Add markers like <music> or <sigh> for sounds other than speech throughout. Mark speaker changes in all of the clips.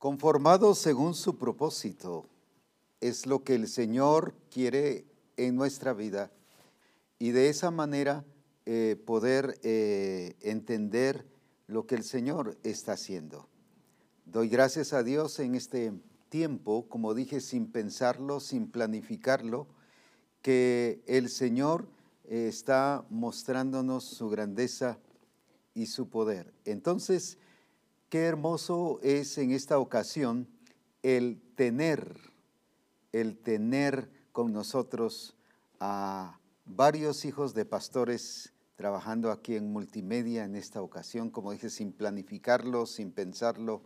Speaker 1: Conformados según su propósito, es lo que el Señor quiere en nuestra vida y de esa manera eh, poder eh, entender lo que el Señor está haciendo. Doy gracias a Dios en este tiempo, como dije, sin pensarlo, sin planificarlo, que el Señor eh, está mostrándonos su grandeza y su poder. Entonces, qué hermoso es en esta ocasión el tener, el tener con nosotros a varios hijos de pastores trabajando aquí en multimedia en esta ocasión, como dije, sin planificarlo, sin pensarlo,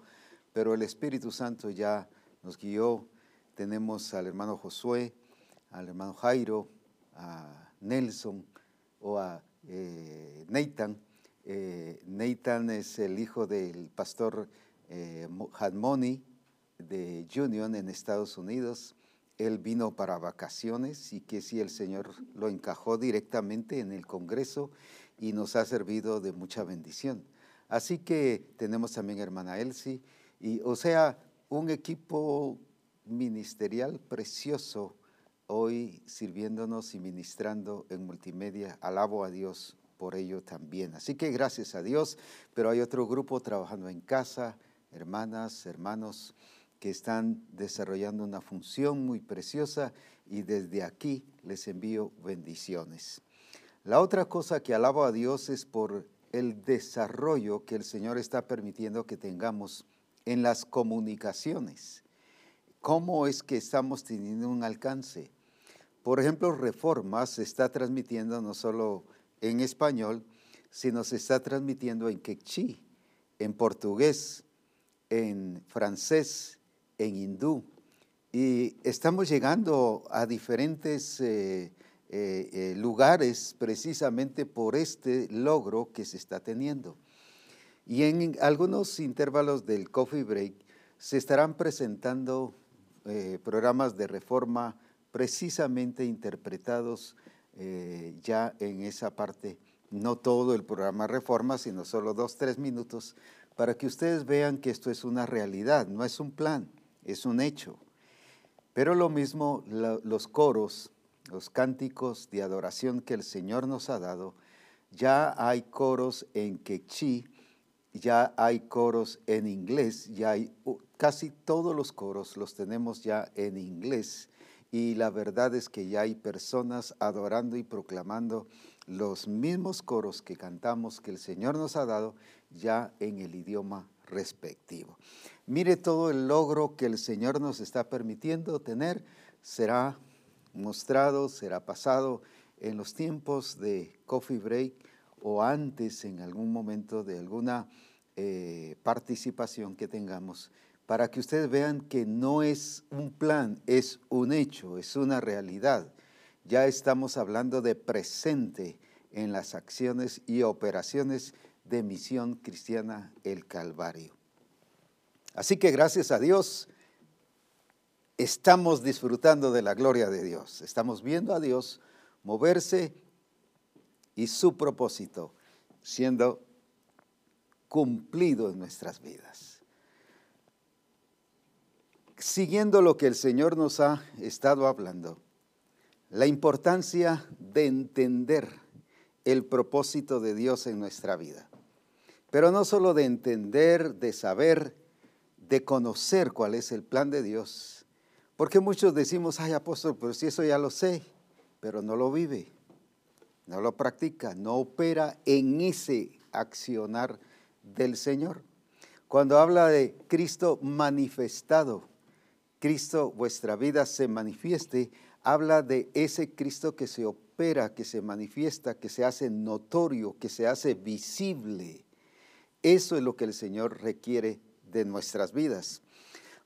Speaker 1: pero el Espíritu Santo ya nos guió. Tenemos al hermano Josué, al hermano Jairo, a Nelson o a eh, Nathan, eh, Nathan es el hijo del pastor eh, Hadmoni de Union en Estados Unidos. Él vino para vacaciones y que si el Señor lo encajó directamente en el Congreso y nos ha servido de mucha bendición. Así que tenemos también hermana Elsie y o sea, un equipo ministerial precioso hoy sirviéndonos y ministrando en multimedia. Alabo a Dios por ello también. Así que gracias a Dios, pero hay otro grupo trabajando en casa, hermanas, hermanos, que están desarrollando una función muy preciosa y desde aquí les envío bendiciones. La otra cosa que alabo a Dios es por el desarrollo que el Señor está permitiendo que tengamos en las comunicaciones. ¿Cómo es que estamos teniendo un alcance? Por ejemplo, Reforma se está transmitiendo no solo en español, sino se está transmitiendo en quechí, en portugués, en francés, en hindú. Y estamos llegando a diferentes eh, eh, eh, lugares precisamente por este logro que se está teniendo. Y en algunos intervalos del coffee break se estarán presentando programas de reforma precisamente interpretados eh, ya en esa parte, no todo el programa Reforma, sino solo dos, tres minutos, para que ustedes vean que esto es una realidad, no es un plan, es un hecho. Pero lo mismo los coros, los cánticos de adoración que el Señor nos ha dado, ya hay coros en quechí, ya hay coros en inglés, ya hay casi todos los coros los tenemos ya en inglés y la verdad es que ya hay personas adorando y proclamando los mismos coros que cantamos que el Señor nos ha dado ya en el idioma respectivo. Mire todo el logro que el Señor nos está permitiendo tener, será mostrado, será pasado en los tiempos de coffee break o antes en algún momento de alguna eh, participación que tengamos para que ustedes vean que no es un plan, es un hecho, es una realidad. Ya estamos hablando de presente en las acciones y operaciones de Misión Cristiana El Calvario. Así que gracias a Dios estamos disfrutando de la gloria de Dios. Estamos viendo a Dios moverse y su propósito siendo cumplido en nuestras vidas siguiendo lo que el Señor nos ha estado hablando, la importancia de entender el propósito de Dios en nuestra vida. Pero no solo de entender, de saber, de conocer cuál es el plan de Dios. Porque muchos decimos, ay apóstol, pero si eso ya lo sé, pero no lo vive, no lo practica, no opera en ese accionar del Señor. Cuando habla de Cristo manifestado, Cristo, vuestra vida se manifieste, habla de ese Cristo que se opera, que se manifiesta, que se hace notorio, que se hace visible. Eso es lo que el Señor requiere de nuestras vidas.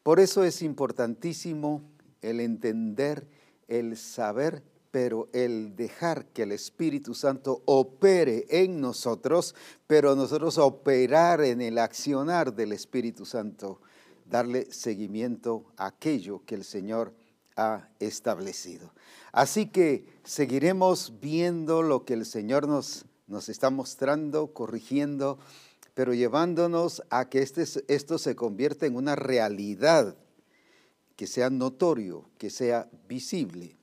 Speaker 1: Por eso es importantísimo el entender, el saber, pero el dejar que el Espíritu Santo opere en nosotros, pero nosotros operar en el accionar del Espíritu Santo darle seguimiento a aquello que el Señor ha establecido. Así que seguiremos viendo lo que el Señor nos, nos está mostrando, corrigiendo, pero llevándonos a que este, esto se convierta en una realidad, que sea notorio, que sea visible.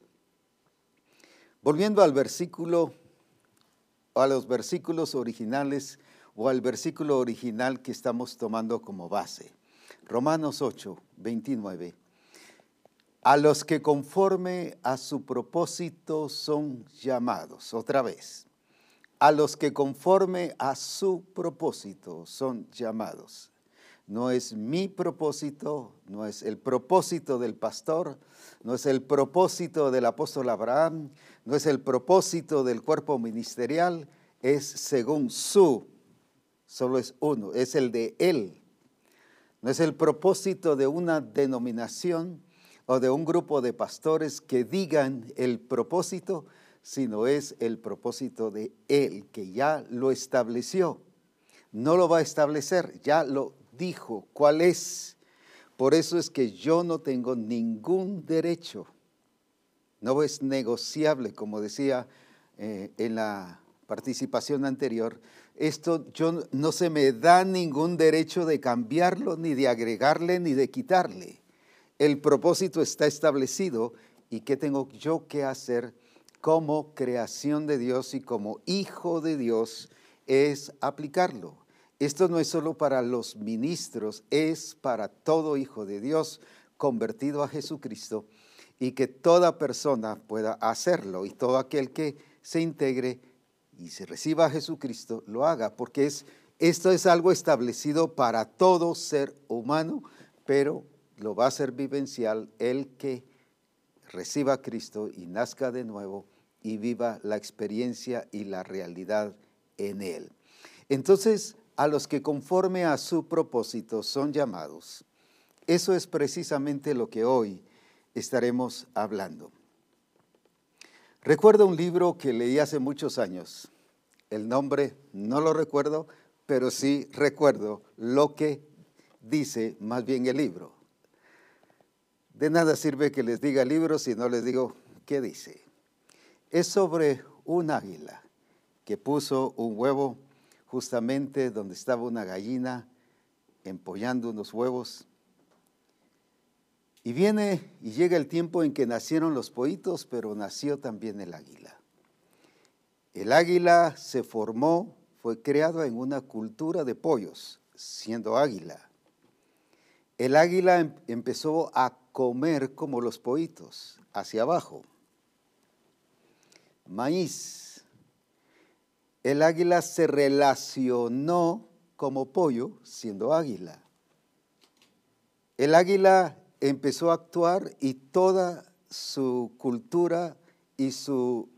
Speaker 1: Volviendo al versículo, a los versículos originales o al versículo original que estamos tomando como base. Romanos 8, 29. A los que conforme a su propósito son llamados. Otra vez a los que conforme a su propósito son llamados. No es mi propósito, no es el propósito del pastor, no es el propósito del apóstol Abraham, no es el propósito del cuerpo ministerial, es según su, solo es uno, es el de él. No es el propósito de una denominación o de un grupo de pastores que digan el propósito, sino es el propósito de Él, que ya lo estableció. No lo va a establecer, ya lo dijo cuál es. Por eso es que yo no tengo ningún derecho. No es negociable, como decía eh, en la participación anterior. Esto yo no se me da ningún derecho de cambiarlo, ni de agregarle, ni de quitarle. El propósito está establecido y qué tengo yo que hacer como creación de Dios y como hijo de Dios es aplicarlo. Esto no es solo para los ministros, es para todo hijo de Dios convertido a Jesucristo y que toda persona pueda hacerlo y todo aquel que se integre y se reciba a Jesucristo lo haga, porque es, esto es algo establecido para todo ser humano, pero lo va a ser vivencial el que reciba a Cristo y nazca de nuevo y viva la experiencia y la realidad en Él. Entonces, a los que conforme a su propósito son llamados, eso es precisamente lo que hoy estaremos hablando. Recuerdo un libro que leí hace muchos años. El nombre no lo recuerdo, pero sí recuerdo lo que dice más bien el libro. De nada sirve que les diga libro si no les digo qué dice es sobre un águila que puso un huevo justamente donde estaba una gallina empollando unos huevos. Y viene y llega el tiempo en que nacieron los pollitos, pero nació también el águila. El águila se formó, fue creado en una cultura de pollos, siendo águila. El águila em, empezó a comer como los pollitos, hacia abajo maíz. El águila se relacionó como pollo siendo águila. El águila empezó a actuar y toda su cultura y su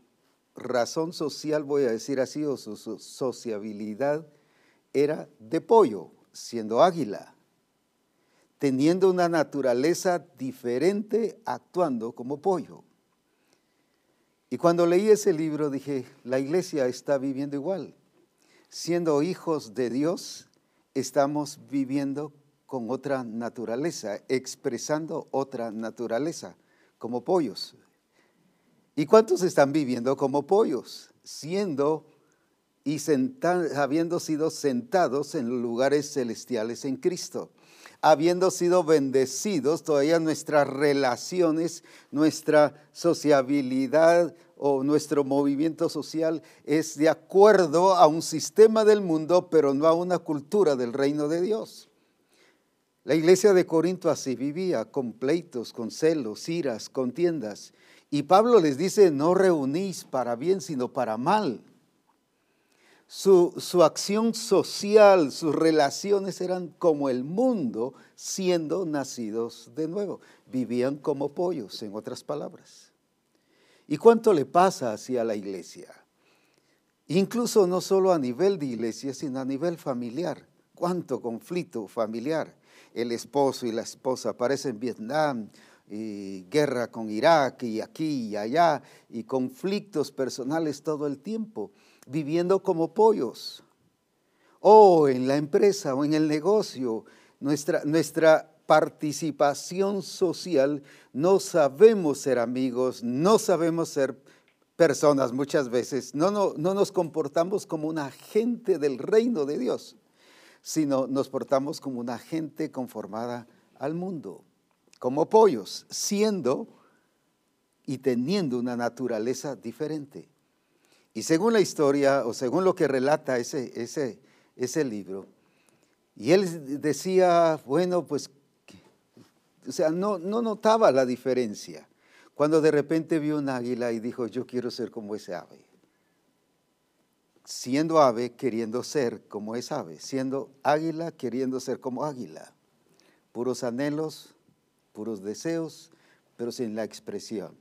Speaker 1: razón social, voy a decir así, o su, sociabilidad era de pollo, siendo águila, teniendo una naturaleza diferente, actuando como pollo. Y cuando leí ese libro dije, la iglesia está viviendo igual. Siendo hijos de Dios, estamos viviendo con otra naturaleza, expresando otra naturaleza, como pollos. ¿Y cuántos están viviendo como pollos? Siendo y habiendo sido sentados en lugares celestiales en Cristo habiendo sido bendecidos, todavía nuestras relaciones, nuestra sociabilidad o nuestro movimiento social es de acuerdo a un sistema del mundo, pero no a una cultura del reino de Dios. La iglesia de Corinto así vivía, con pleitos, con celos, iras, contiendas. Y Pablo les dice, no reunís para bien, sino para mal su, acción social, sus relaciones eran como el mundo siendo nacidos de nuevo. Vivían como pollos, en otras palabras. ¿Y cuánto le pasa hacia la iglesia? Incluso no solo a nivel de iglesia, sino a nivel familiar. ¿Cuánto conflicto familiar? El esposo y la esposa aparecen en Vietnam, y guerra con Irak y aquí y allá, y conflictos personales todo el tiempo viviendo como pollos. O en la empresa o en el negocio, nuestra, nuestra participación social, no sabemos ser amigos, no sabemos ser personas muchas veces, no, no, no nos comportamos como un agente del reino de Dios. Sino nos portamos como una gente conformada al mundo, como pollos, siendo y teniendo una naturaleza diferente. Y según la historia, o según lo que relata ese, ese, ese libro, y él decía, bueno, pues, o sea, no, no notaba la diferencia. Cuando de repente vio un águila y dijo, yo quiero ser como ese ave. Siendo ave, queriendo ser como esa ave. Siendo águila, queriendo ser como águila. Puros anhelos, puros deseos, pero sin la expresión.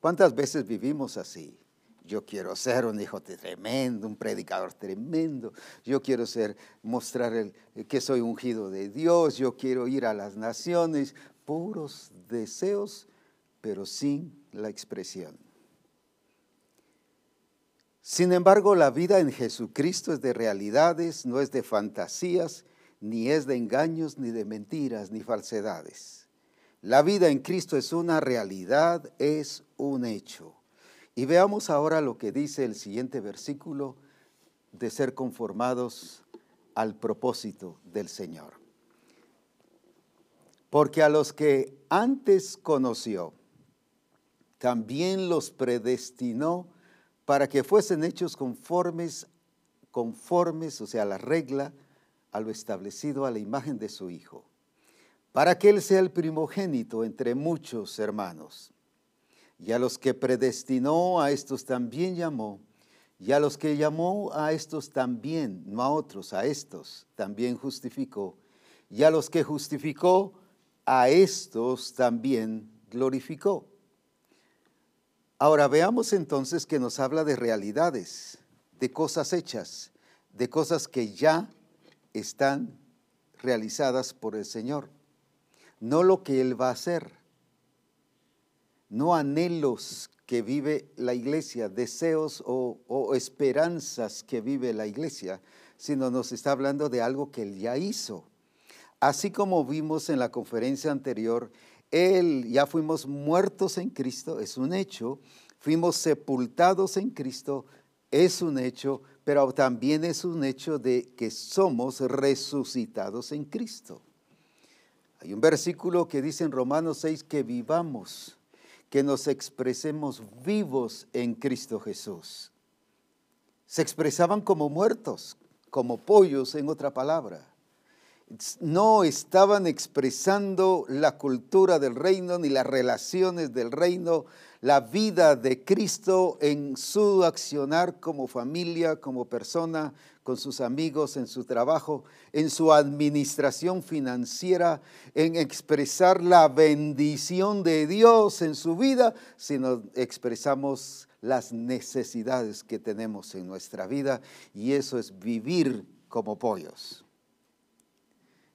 Speaker 1: ¿Cuántas veces vivimos así? Yo quiero ser un hijo tremendo, un predicador tremendo. Yo quiero ser, mostrar el, que soy ungido de Dios. Yo quiero ir a las naciones. Puros deseos, pero sin la expresión. Sin embargo, la vida en Jesucristo es de realidades, no es de fantasías, ni es de engaños, ni de mentiras, ni falsedades. La vida en Cristo es una realidad, es un hecho. Y veamos ahora lo que dice el siguiente versículo de ser conformados al propósito del Señor. Porque a los que antes conoció, también los predestinó para que fuesen hechos conformes, conformes, o sea, a la regla, a lo establecido a la imagen de su Hijo, para que Él sea el primogénito entre muchos hermanos. Y a los que predestinó, a estos también llamó. Y a los que llamó, a estos también, no a otros, a estos también justificó. Y a los que justificó, a estos también glorificó. Ahora veamos entonces que nos habla de realidades, de cosas hechas, de cosas que ya están realizadas por el Señor, no lo que Él va a hacer no anhelos que vive la iglesia, deseos o, esperanzas que vive la iglesia, sino nos está hablando de algo que Él ya hizo. Así como vimos en la conferencia anterior, Él ya fuimos muertos en Cristo, es un hecho, fuimos sepultados en Cristo, es un hecho, pero también es un hecho de que somos resucitados en Cristo. Hay un versículo que dice en Romanos 6 que vivamos que nos expresemos vivos en Cristo Jesús. Se expresaban como muertos, como pollos en otra palabra. No estaban expresando la cultura del reino ni las relaciones del reino, la vida de Cristo en su accionar como familia, como persona, con sus amigos, en su trabajo, en su administración financiera, en expresar la bendición de Dios en su vida, sino expresamos las necesidades que tenemos en nuestra vida y eso es vivir como pollos.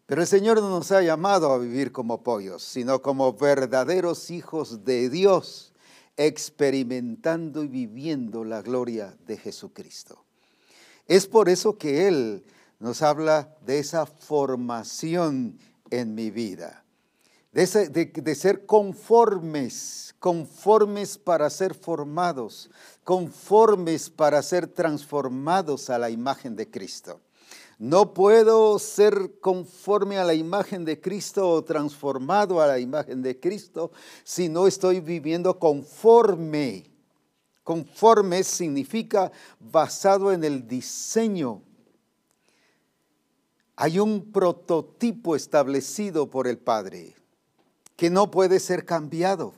Speaker 1: Pero el Señor no nos ha llamado a vivir como pollos, sino como verdaderos hijos de Dios, experimentando y viviendo la gloria de Jesucristo. Es por eso que Él nos habla de esa formación en mi vida, de, ser conformes, conformes para ser formados, conformes para ser transformados a la imagen de Cristo. No puedo ser conforme a la imagen de Cristo o transformado a la imagen de Cristo si no estoy viviendo conforme Conforme significa basado en el diseño. Hay un prototipo establecido por el Padre que no puede ser cambiado.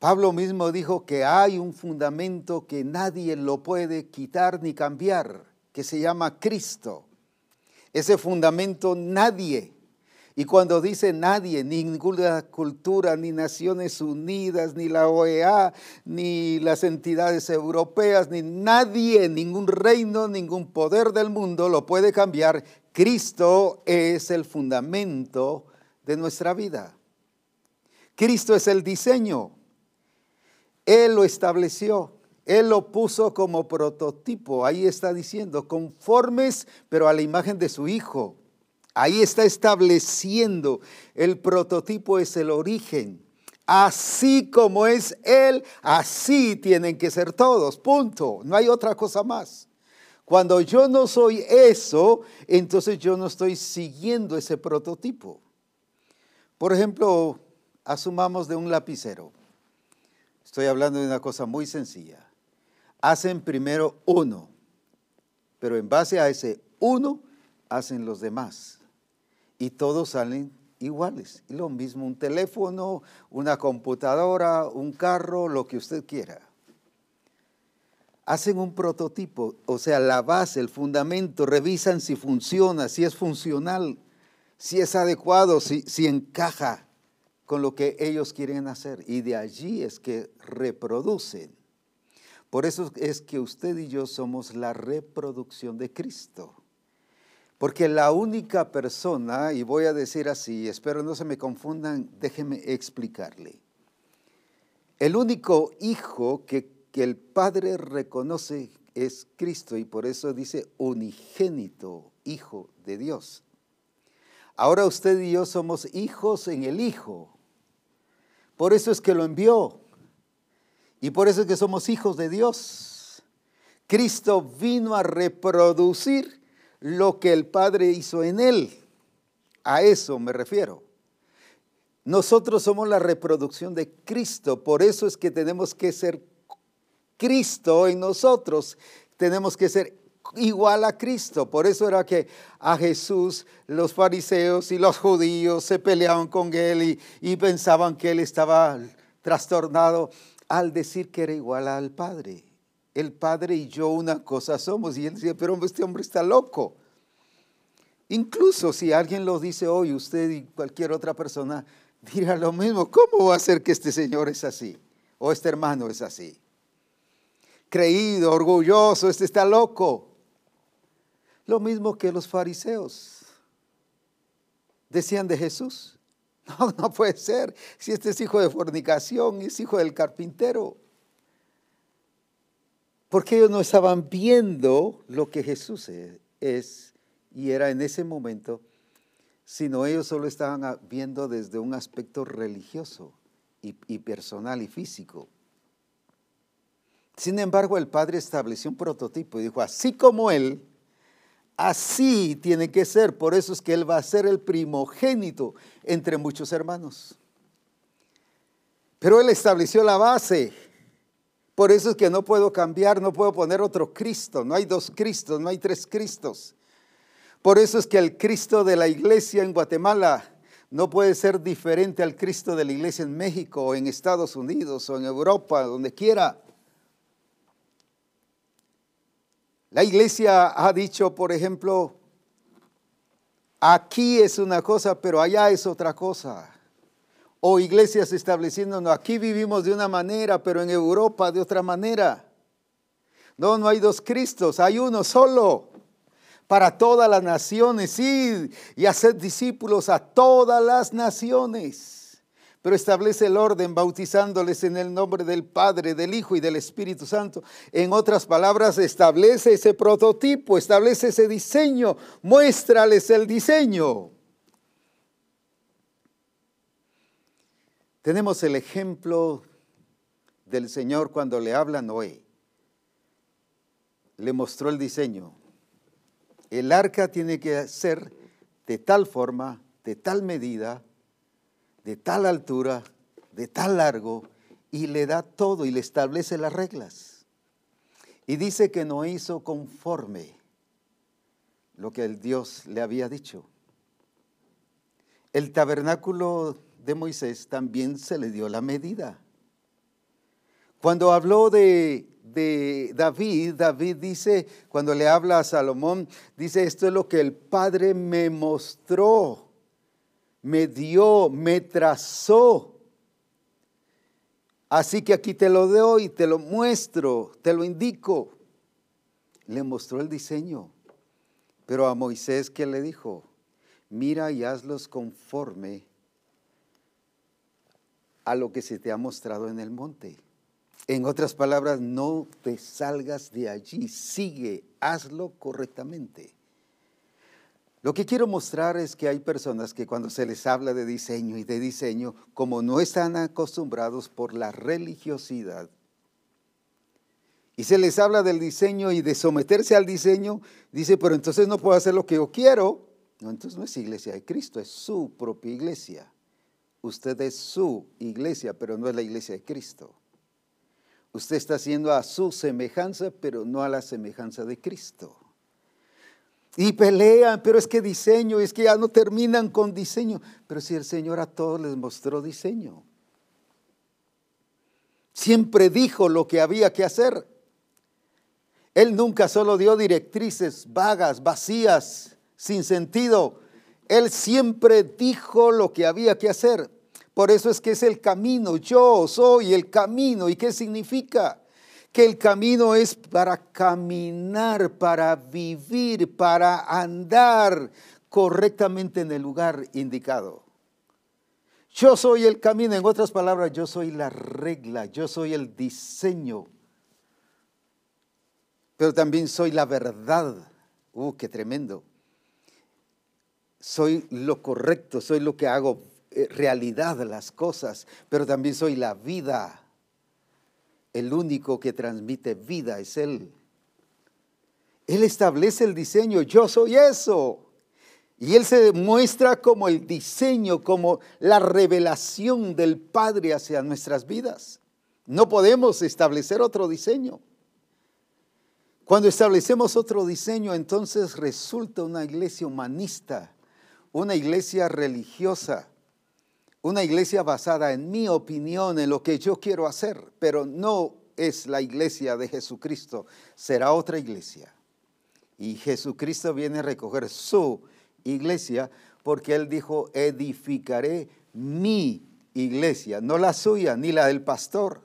Speaker 1: Pablo mismo dijo que hay un fundamento que nadie lo puede quitar ni cambiar, que se llama Cristo. Ese fundamento nadie y cuando dice nadie, ninguna cultura, ni Naciones Unidas, ni la OEA, ni las entidades europeas, ni nadie, ningún reino, ningún poder del mundo lo puede cambiar, Cristo es el fundamento de nuestra vida. Cristo es el diseño. Él lo estableció. Él lo puso como prototipo. Ahí está diciendo, conformes, pero a la imagen de su Hijo. Ahí está estableciendo el prototipo es el origen. Así como es Él, así tienen que ser todos. Punto. No hay otra cosa más. Cuando yo no soy eso, entonces yo no estoy siguiendo ese prototipo. Por ejemplo, asumamos de un lapicero. Estoy hablando de una cosa muy sencilla. Hacen primero uno, pero en base a ese uno hacen los demás. Y todos salen iguales. Y lo mismo un teléfono, una computadora, un carro, lo que usted quiera. Hacen un prototipo, o sea, la base, el fundamento, revisan si funciona, si es funcional, si es adecuado, si, si encaja con lo que ellos quieren hacer. Y de allí es que reproducen. Por eso es que usted y yo somos la reproducción de Cristo. Porque la única persona, y voy a decir así, espero no se me confundan, déjeme explicarle. El único hijo que, que el Padre reconoce es Cristo y por eso dice unigénito, hijo de Dios. Ahora usted y yo somos hijos en el Hijo. Por eso es que lo envió. Y por eso es que somos hijos de Dios. Cristo vino a reproducir lo que el Padre hizo en él. A eso me refiero. Nosotros somos la reproducción de Cristo, por eso es que tenemos que ser Cristo en nosotros, tenemos que ser igual a Cristo. Por eso era que a Jesús los fariseos y los judíos se peleaban con él y, y pensaban que él estaba trastornado al decir que era igual al Padre el Padre y yo una cosa somos. Y él decía, pero este hombre está loco. Incluso si alguien lo dice hoy, usted y cualquier otra persona dirá lo mismo. ¿Cómo va a ser que este señor es así? O este hermano es así. Creído, orgulloso, este está loco. Lo mismo que los fariseos decían de Jesús. <laughs> No, no puede ser. Si este es hijo de fornicación, es hijo del carpintero. Porque ellos no estaban viendo lo que Jesús es y era en ese momento, sino ellos solo estaban viendo desde un aspecto religioso y, y personal y físico. Sin embargo, el Padre estableció un prototipo y dijo, así como Él, así tiene que ser. Por eso es que Él va a ser el primogénito entre muchos hermanos. Pero Él estableció la base por eso es que no puedo cambiar, no puedo poner otro Cristo. No hay dos Cristos, no hay tres Cristos. Por eso es que el Cristo de la iglesia en Guatemala no puede ser diferente al Cristo de la iglesia en México o en Estados Unidos o en Europa, donde quiera. La iglesia ha dicho, por ejemplo, aquí es una cosa, pero allá es otra cosa o iglesias estableciéndonos, aquí vivimos de una manera, pero en Europa de otra manera. No, no hay dos Cristos, hay uno solo para todas las naciones, sí, y hacer discípulos a todas las naciones. Pero establece el orden bautizándoles en el nombre del Padre, del Hijo y del Espíritu Santo. En otras palabras, establece ese prototipo, establece ese diseño, muéstrales el diseño. Tenemos el ejemplo del Señor cuando le habla a Noé. Le mostró el diseño. El arca tiene que ser de tal forma, de tal medida, de tal altura, de tal largo, y le da todo y le establece las reglas. Y dice que no hizo conforme lo que el Dios le había dicho. El tabernáculo de Moisés también se le dio la medida. Cuando habló de, de, David, David dice, cuando le habla a Salomón, dice, esto es lo que el Padre me mostró, me dio, me trazó. Así que aquí te lo doy, te lo muestro, te lo indico. Le mostró el diseño. Pero a Moisés, ¿qué le dijo? Mira y hazlos conforme a lo que se te ha mostrado en el monte. En otras palabras, no te salgas de allí, sigue, hazlo correctamente. Lo que quiero mostrar es que hay personas que cuando se les habla de diseño y de diseño, como no están acostumbrados por la religiosidad y se les habla del diseño y de someterse al diseño, dice, pero entonces no puedo hacer lo que yo quiero. No, entonces no es iglesia de Cristo, es su propia iglesia. Usted es su iglesia, pero no es la iglesia de Cristo. Usted está haciendo a su semejanza, pero no a la semejanza de Cristo. Y pelean, pero es que diseño, es que ya no terminan con diseño. Pero si el Señor a todos les mostró diseño. Siempre dijo lo que había que hacer. Él nunca solo dio directrices vagas, vacías, sin sentido. Él siempre dijo lo que había que hacer. Por eso es que es el camino. Yo soy el camino. ¿Y qué significa? Que el camino es para caminar, para vivir, para andar correctamente en el lugar indicado. Yo soy el camino, en otras palabras, yo soy la regla, yo soy el diseño, pero también soy la verdad. Uh, qué tremendo soy lo correcto, soy lo que hago eh, realidad las cosas, pero también soy la vida. El único que transmite vida es Él. Él establece el diseño, yo soy eso. Y Él se muestra como el diseño, como la revelación del Padre hacia nuestras vidas. No podemos establecer otro diseño. Cuando establecemos otro diseño, entonces resulta una iglesia humanista una iglesia religiosa, una iglesia basada en mi opinión, en lo que yo quiero hacer, pero no es la iglesia de Jesucristo, será otra iglesia. Y Jesucristo viene a recoger su iglesia porque Él dijo, edificaré mi iglesia, no la suya ni la del pastor.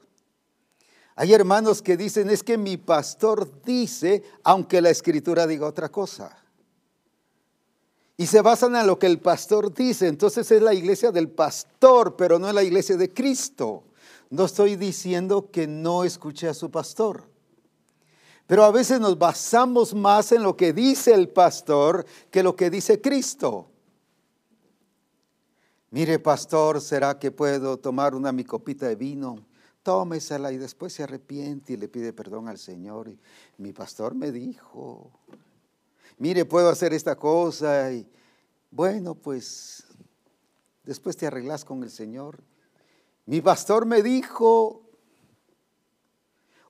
Speaker 1: Hay hermanos que dicen, es que mi pastor dice, aunque la escritura diga otra cosa y se basan en lo que el pastor dice. Entonces es la iglesia del pastor, pero no es la iglesia de Cristo. No estoy diciendo que no escuche a su pastor. Pero a veces nos basamos más en lo que dice el pastor que lo que dice Cristo. Mire, pastor, ¿será que puedo tomar una mi copita de vino? Tómesela y después se arrepiente y le pide perdón al Señor. Y mi pastor me dijo, mire, puedo hacer esta cosa y bueno, pues después te arreglas con el Señor. Mi pastor me dijo,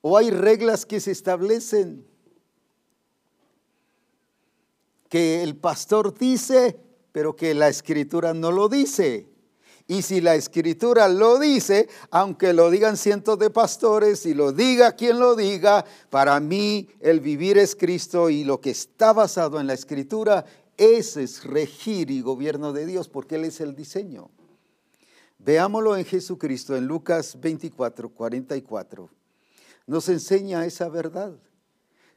Speaker 1: o hay reglas que se establecen que el pastor dice, pero que la escritura no lo dice. Y si la escritura lo dice, aunque lo digan cientos de pastores y lo diga quien lo diga, para mí el vivir es Cristo y lo que está basado en la escritura, ese es regir y gobierno de Dios, porque Él es el diseño. Veámoslo en Jesucristo, en Lucas 24, 44. Nos enseña esa verdad.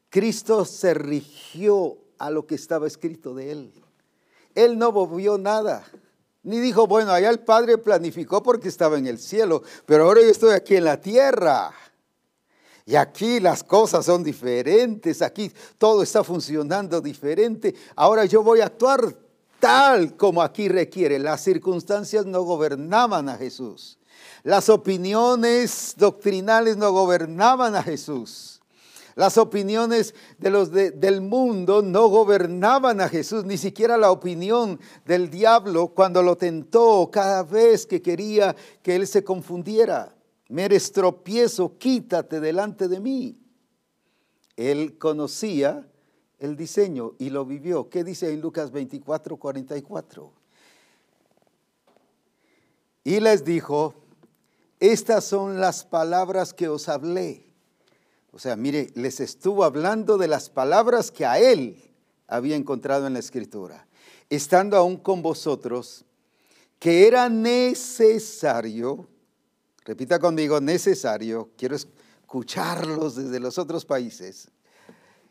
Speaker 1: Cristo se rigió a lo que estaba escrito de Él. Él no movió nada. Ni dijo, bueno, allá el Padre planificó porque estaba en el cielo, pero ahora yo estoy aquí en la tierra. Y aquí las cosas son diferentes, aquí todo está funcionando diferente. Ahora yo voy a actuar tal como aquí requiere. Las circunstancias no gobernaban a Jesús. Las opiniones doctrinales no gobernaban a Jesús. Las opiniones de los del mundo no gobernaban a Jesús, ni siquiera la opinión del diablo cuando lo tentó cada vez que quería que él se confundiera. Me eres tropiezo, quítate delante de mí. Él conocía el diseño y lo vivió. ¿Qué dice en Lucas 24, 44? Y les dijo, estas son las palabras que os hablé o sea, mire, les estuvo hablando de las palabras que a él había encontrado en la escritura, estando aún con vosotros, que era necesario, repita conmigo, necesario, quiero escucharlos desde los otros países,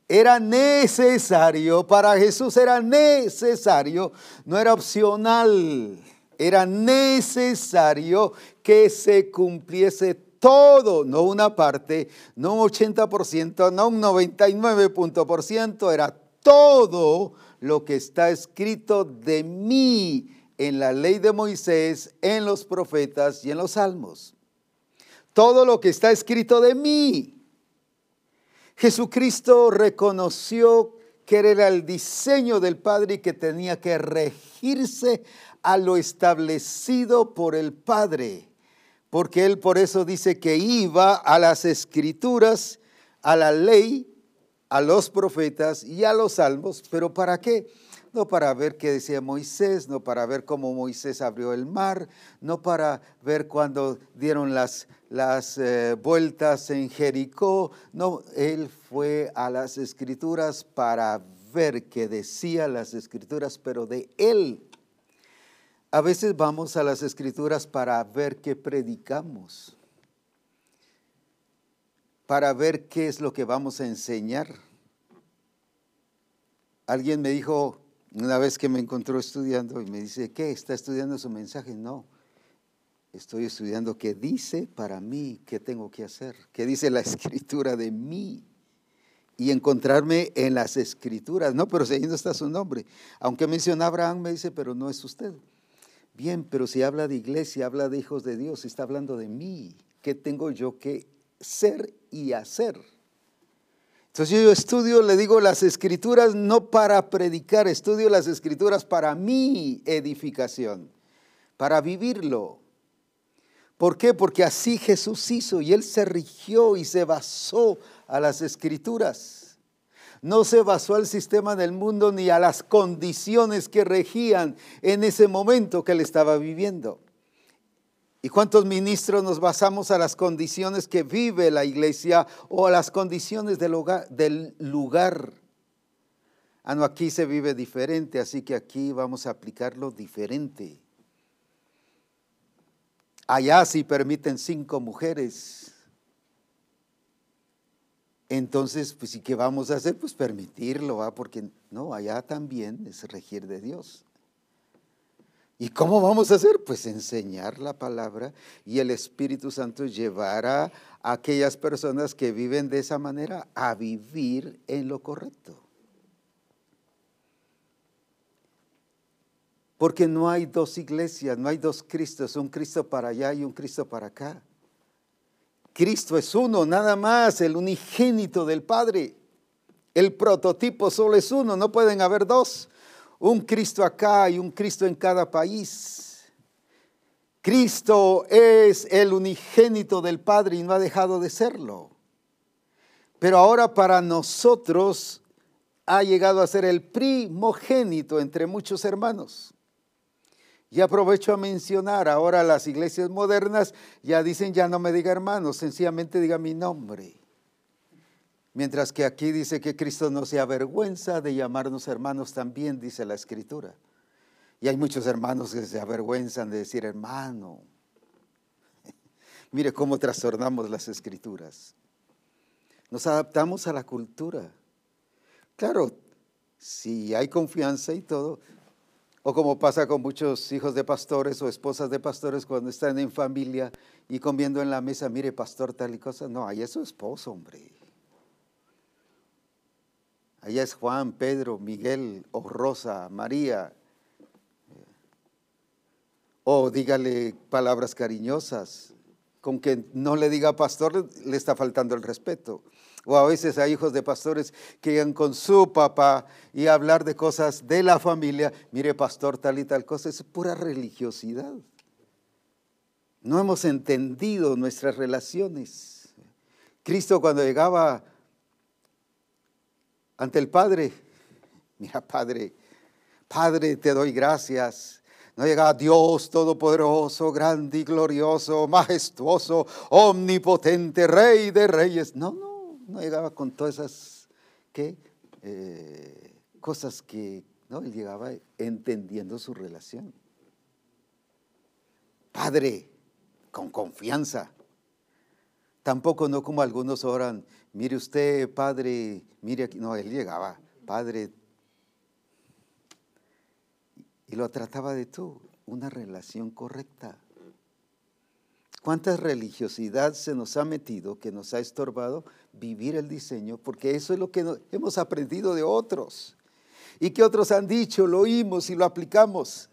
Speaker 1: era necesario, para Jesús era necesario, no era opcional, era necesario que se cumpliese todo, no una parte, no un 80%, no un 99%, era todo lo que está escrito de mí en la ley de Moisés, en los profetas y en los salmos. Todo lo que está escrito de mí. Jesucristo reconoció que era el diseño del Padre y que tenía que regirse a lo establecido por el Padre, porque Él por eso dice que iba a las escrituras, a la ley, a los profetas y a los salmos, pero ¿para qué? no para ver qué decía Moisés, no para ver cómo Moisés abrió el mar, no para ver cuando dieron las, las eh, vueltas en Jericó, no, él fue a las escrituras para ver qué decía las escrituras, pero de él. A veces vamos a las escrituras para ver qué predicamos, para ver qué es lo que vamos a enseñar. Alguien me dijo, una vez que me encontró estudiando y me dice, ¿qué? ¿Está estudiando su mensaje? No, estoy estudiando qué dice para mí, qué tengo que hacer, qué dice la <laughs> escritura de mí. Y encontrarme en las escrituras, no, pero si ahí no está su nombre. Aunque menciona Abraham, me dice, pero no es usted. Bien, pero si habla de iglesia, habla de hijos de Dios, está hablando de mí. ¿Qué tengo yo que ser y hacer? Entonces yo estudio, le digo, las escrituras no para predicar, estudio las escrituras para mi edificación, para vivirlo. ¿Por qué? Porque así Jesús hizo y él se rigió y se basó a las escrituras. No se basó al sistema del mundo ni a las condiciones que regían en ese momento que él estaba viviendo. ¿Y cuántos ministros nos basamos a las condiciones que vive la iglesia o a las condiciones del lugar, Ah, no, aquí se vive diferente, así que aquí vamos a aplicarlo diferente. Allá sí permiten cinco mujeres. Entonces, pues, ¿y qué vamos a hacer? Pues permitirlo, ¿va? porque no, allá también es regir de Dios. ¿Y cómo vamos a hacer? Pues enseñar la palabra y el Espíritu Santo llevará a aquellas personas que viven de esa manera a vivir en lo correcto. Porque no hay dos iglesias, no hay dos Cristos, un Cristo para allá y un Cristo para acá. Cristo es uno, nada más, el unigénito del Padre. El prototipo solo es uno, no pueden haber dos un Cristo acá y un Cristo en cada país. Cristo es el unigénito del Padre y no ha dejado de serlo. Pero ahora para nosotros ha llegado a ser el primogénito entre muchos hermanos. Y aprovecho a mencionar, ahora las iglesias modernas ya dicen, ya no me diga hermano, sencillamente diga mi nombre. Mientras que aquí dice que Cristo no se avergüenza de llamarnos hermanos también, dice la Escritura. Y hay muchos hermanos que se avergüenzan de decir hermano. <laughs> Mire cómo trastornamos las Escrituras. Nos adaptamos a la cultura. Claro, si hay confianza y todo, o como pasa con muchos hijos de pastores o esposas de pastores cuando están en familia y comiendo en la mesa, mire, pastor, tal y cosa. No, ahí es su esposo, hombre. Allá es Juan, Pedro, Miguel o Rosa, María. O dígale palabras cariñosas. Con que no le diga pastor le está faltando el respeto. O a veces hay hijos de pastores que llegan con su papá y hablar de cosas de la familia. Mire, pastor, tal y tal cosa. Es pura religiosidad. No hemos entendido nuestras relaciones. Cristo cuando llegaba ante el Padre. Mira, Padre, Padre, te doy gracias. No llega Dios Todopoderoso, grande y glorioso, majestuoso, omnipotente, Rey de reyes. No, no, no llegaba con todas esas. Eh, cosas que no, él llegaba entendiendo su relación. Padre, con confianza. Tampoco no como algunos oran, mire usted, Padre, mire aquí. No, él llegaba, Padre. Y lo trataba de tú, una relación correcta. ¿Cuánta religiosidad se nos ha metido que nos ha estorbado vivir el diseño? Porque eso es lo que hemos aprendido de otros. Y que otros han dicho, lo oímos y lo aplicamos.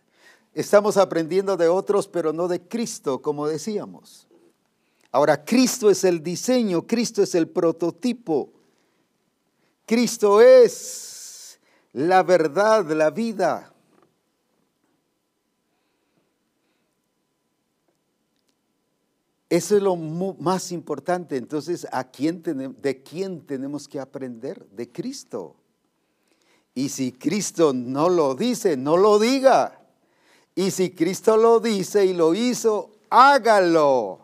Speaker 1: Estamos aprendiendo de otros, pero no de Cristo, como decíamos. Ahora, Cristo es el diseño, Cristo es el prototipo. Cristo es la verdad, la vida. Eso es lo más importante. Entonces, ¿a quién ¿de quién tenemos que aprender? De Cristo. Y si Cristo no lo dice, no lo diga. Y si Cristo lo dice y lo hizo, hágalo.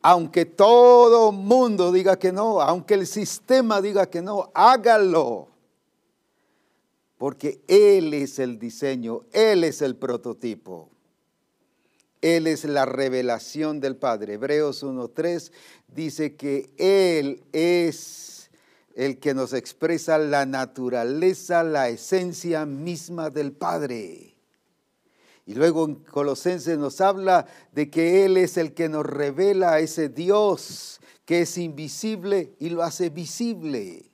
Speaker 1: Aunque todo mundo diga que no, aunque el sistema diga que no, hágalo. Porque Él es el diseño, Él es el prototipo. Él es la revelación del Padre. Hebreos 1.3 dice que Él es el que nos expresa la naturaleza, la esencia misma del Padre. Y luego en Colosenses nos habla de que Él es el que nos revela a ese Dios que es invisible y lo hace visible.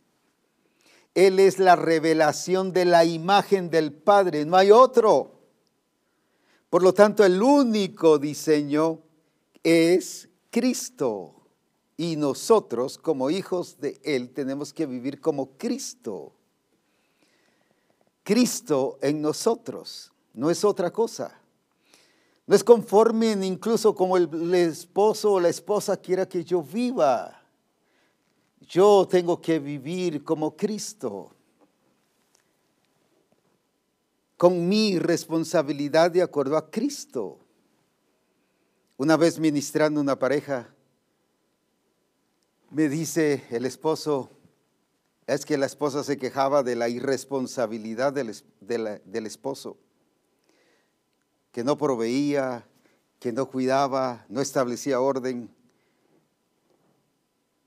Speaker 1: Él es la revelación de la imagen del Padre, no hay otro. Por lo tanto, el único diseño es Cristo. Y nosotros, como hijos de Él, tenemos que vivir como Cristo. Cristo en nosotros, no es otra cosa. No es conforme incluso como el, esposo o la esposa quiera que yo viva. Yo tengo que vivir como Cristo con mi responsabilidad de acuerdo a Cristo. Una vez ministrando una pareja, me dice el esposo, es que la esposa se quejaba de la irresponsabilidad del, del esposo, que no proveía, que no cuidaba, no establecía orden,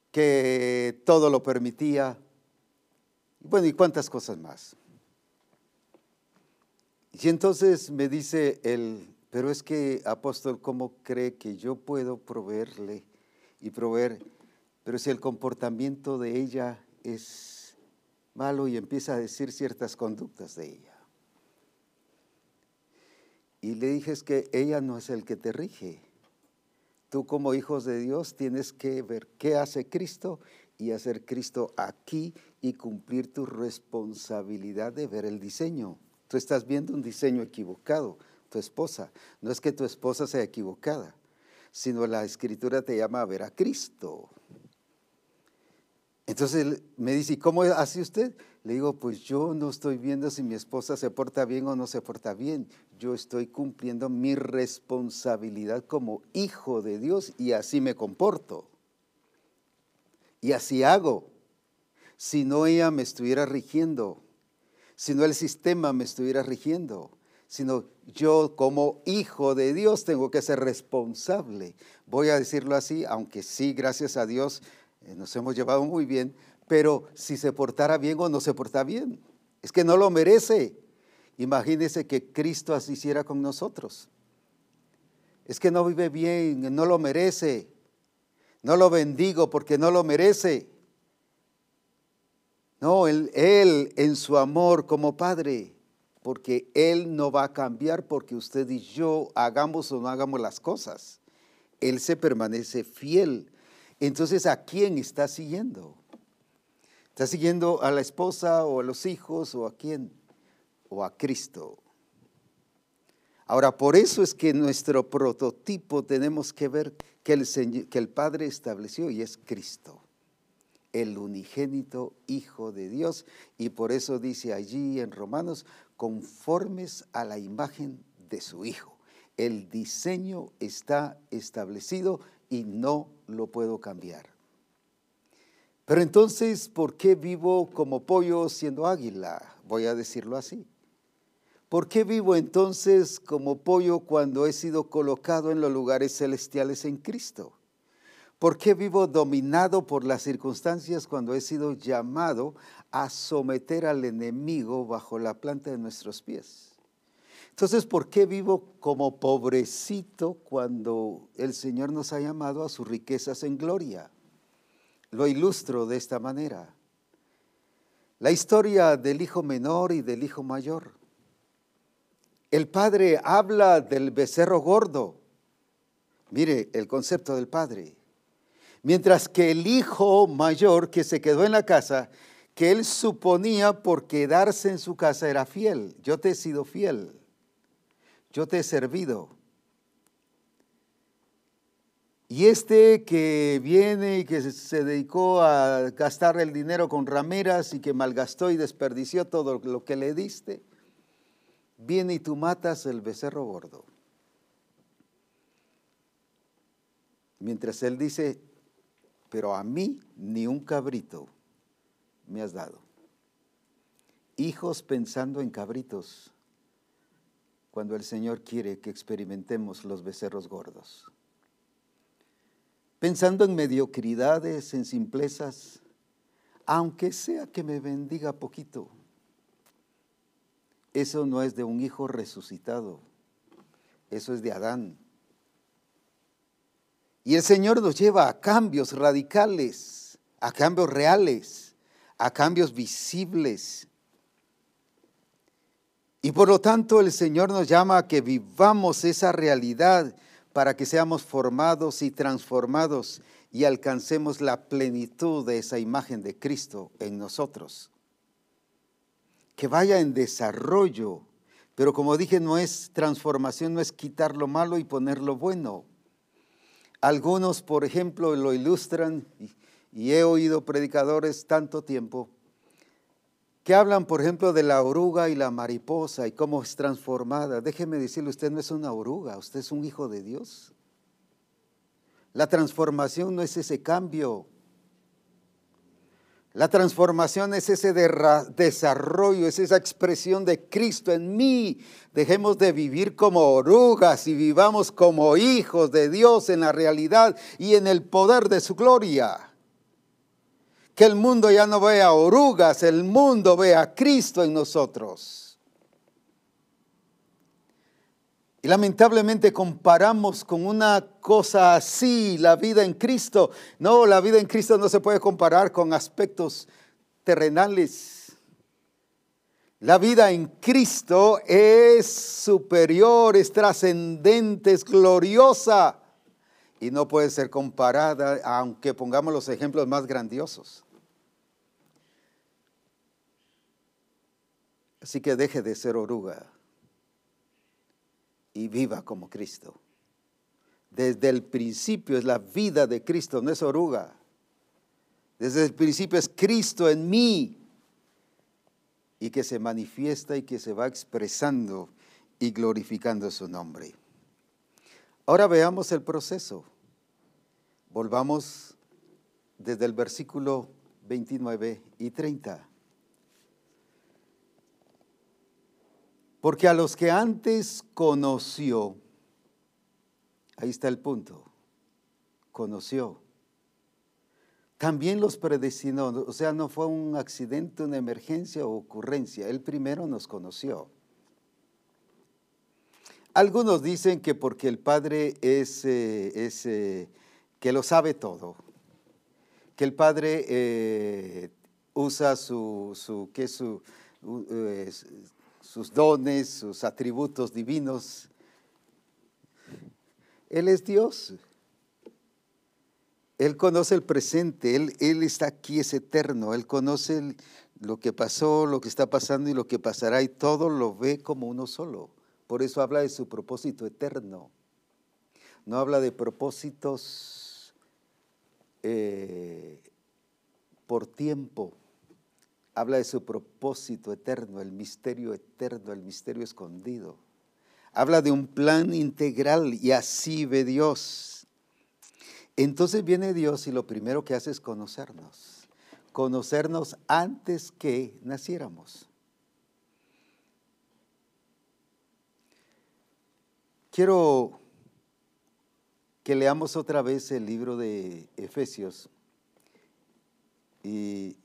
Speaker 1: que todo lo permitía. Bueno, y cuántas cosas más. Y entonces me dice él, pero es que apóstol, ¿cómo cree que yo puedo proveerle y proveer? Pero si el comportamiento de ella es malo y empieza a decir ciertas conductas de ella. Y le dije es que ella no es el que te rige. Tú como hijos de Dios tienes que ver qué hace Cristo y hacer Cristo aquí y cumplir tu responsabilidad de ver el diseño. Tú estás viendo un diseño equivocado, tu esposa. No es que tu esposa sea equivocada, sino la escritura te llama a ver a Cristo. Entonces me dice, ¿y cómo hace usted? Le digo, pues yo no estoy viendo si mi esposa se porta bien o no se porta bien. Yo estoy cumpliendo mi responsabilidad como hijo de Dios y así me comporto. Y así hago. Si no ella me estuviera rigiendo si no el sistema me estuviera rigiendo, sino yo como hijo de Dios tengo que ser responsable. Voy a decirlo así, aunque sí, gracias a Dios, eh, nos hemos llevado muy bien, pero si se portara bien o no se porta bien, es que no lo merece. Imagínese que Cristo así hiciera con nosotros. Es que no vive bien, no lo merece. No lo bendigo porque no lo merece. No, él, él en su amor como Padre, porque Él no va a cambiar porque usted y yo hagamos o no hagamos las cosas. Él se permanece fiel. Entonces, ¿a quién está siguiendo? ¿Está siguiendo a la esposa o a los hijos o a quién? O a Cristo. Ahora, por eso es que nuestro prototipo tenemos que ver que el, que el Padre estableció y es Cristo el unigénito Hijo de Dios. Y por eso dice allí en Romanos, conformes a la imagen de su Hijo. El diseño está establecido y no lo puedo cambiar. Pero entonces, ¿por qué vivo como pollo siendo águila? Voy a decirlo así. ¿Por qué vivo entonces como pollo cuando he sido colocado en los lugares celestiales en Cristo? ¿Por qué vivo dominado por las circunstancias cuando he sido llamado a someter al enemigo bajo la planta de nuestros pies? Entonces, ¿por qué vivo como pobrecito cuando el Señor nos ha llamado a sus riquezas en gloria? Lo ilustro de esta manera. La historia del hijo menor y del hijo mayor. El padre habla del becerro gordo. Mire el concepto del padre. Mientras que el hijo mayor que se quedó en la casa que él suponía por quedarse en su casa era fiel. Yo te he sido fiel. Yo te he servido. Y este que viene y que se dedicó a gastar el dinero con rameras y que malgastó y desperdició todo lo que le diste, viene y tú matas el becerro gordo. Mientras él dice, pero a mí ni un cabrito me has dado. Hijos pensando en cabritos, cuando el Señor quiere que experimentemos los becerros gordos. Pensando en mediocridades, en simplezas, aunque sea que me bendiga poquito. Eso no es de un hijo resucitado, eso es de Adán. Y el Señor nos lleva a cambios radicales, a cambios reales, a cambios visibles. Y por lo tanto el Señor nos llama a que vivamos esa realidad para que seamos formados y transformados y alcancemos la plenitud de esa imagen de Cristo en nosotros. Que vaya en desarrollo, pero como dije, no es transformación, no es quitar lo malo y poner lo bueno. Algunos, por ejemplo, lo ilustran, y, he oído predicadores tanto tiempo, que hablan, por ejemplo, de la oruga y la mariposa y cómo es transformada. Déjeme decirle, usted no es una oruga, usted es un hijo de Dios. La transformación no es ese cambio, la transformación es ese desarrollo, es esa expresión de Cristo en mí. Dejemos de vivir como orugas y vivamos como hijos de Dios en la realidad y en el poder de su gloria. Que el mundo ya no vea orugas, el mundo vea a Cristo en nosotros. Y lamentablemente comparamos con una cosa así la vida en Cristo. No, la vida en Cristo no se puede comparar con aspectos terrenales. La vida en Cristo es superior, es trascendente, es gloriosa y no puede ser comparada, aunque pongamos los ejemplos más grandiosos. Así que deje de ser oruga y viva como Cristo. Desde el principio es la vida de Cristo, no es oruga. Desde el principio es Cristo en mí y que se manifiesta y que se va expresando y glorificando su nombre. Ahora veamos el proceso. Volvamos desde el versículo 29 y 30. Porque a los que antes conoció, ahí está el punto, conoció. También los predestinó, o sea, no fue un accidente, una emergencia o ocurrencia, él primero nos conoció. Algunos dicen que porque el Padre es, eh, eh, que lo sabe todo, que el Padre eh, usa su, su, que su, sus dones, sus atributos divinos. Él es Dios. Él conoce el presente, Él, Él está aquí, es eterno, Él conoce lo que pasó, lo que está pasando y lo que pasará y todo lo ve como uno solo. Por eso habla de su propósito eterno. No habla de propósitos eh, por tiempo habla de su propósito eterno, el misterio eterno, el misterio escondido. Habla de un plan integral y así ve Dios. Entonces viene Dios y lo primero que hace es conocernos, conocernos antes que naciéramos. Quiero que leamos otra vez el libro de Efesios y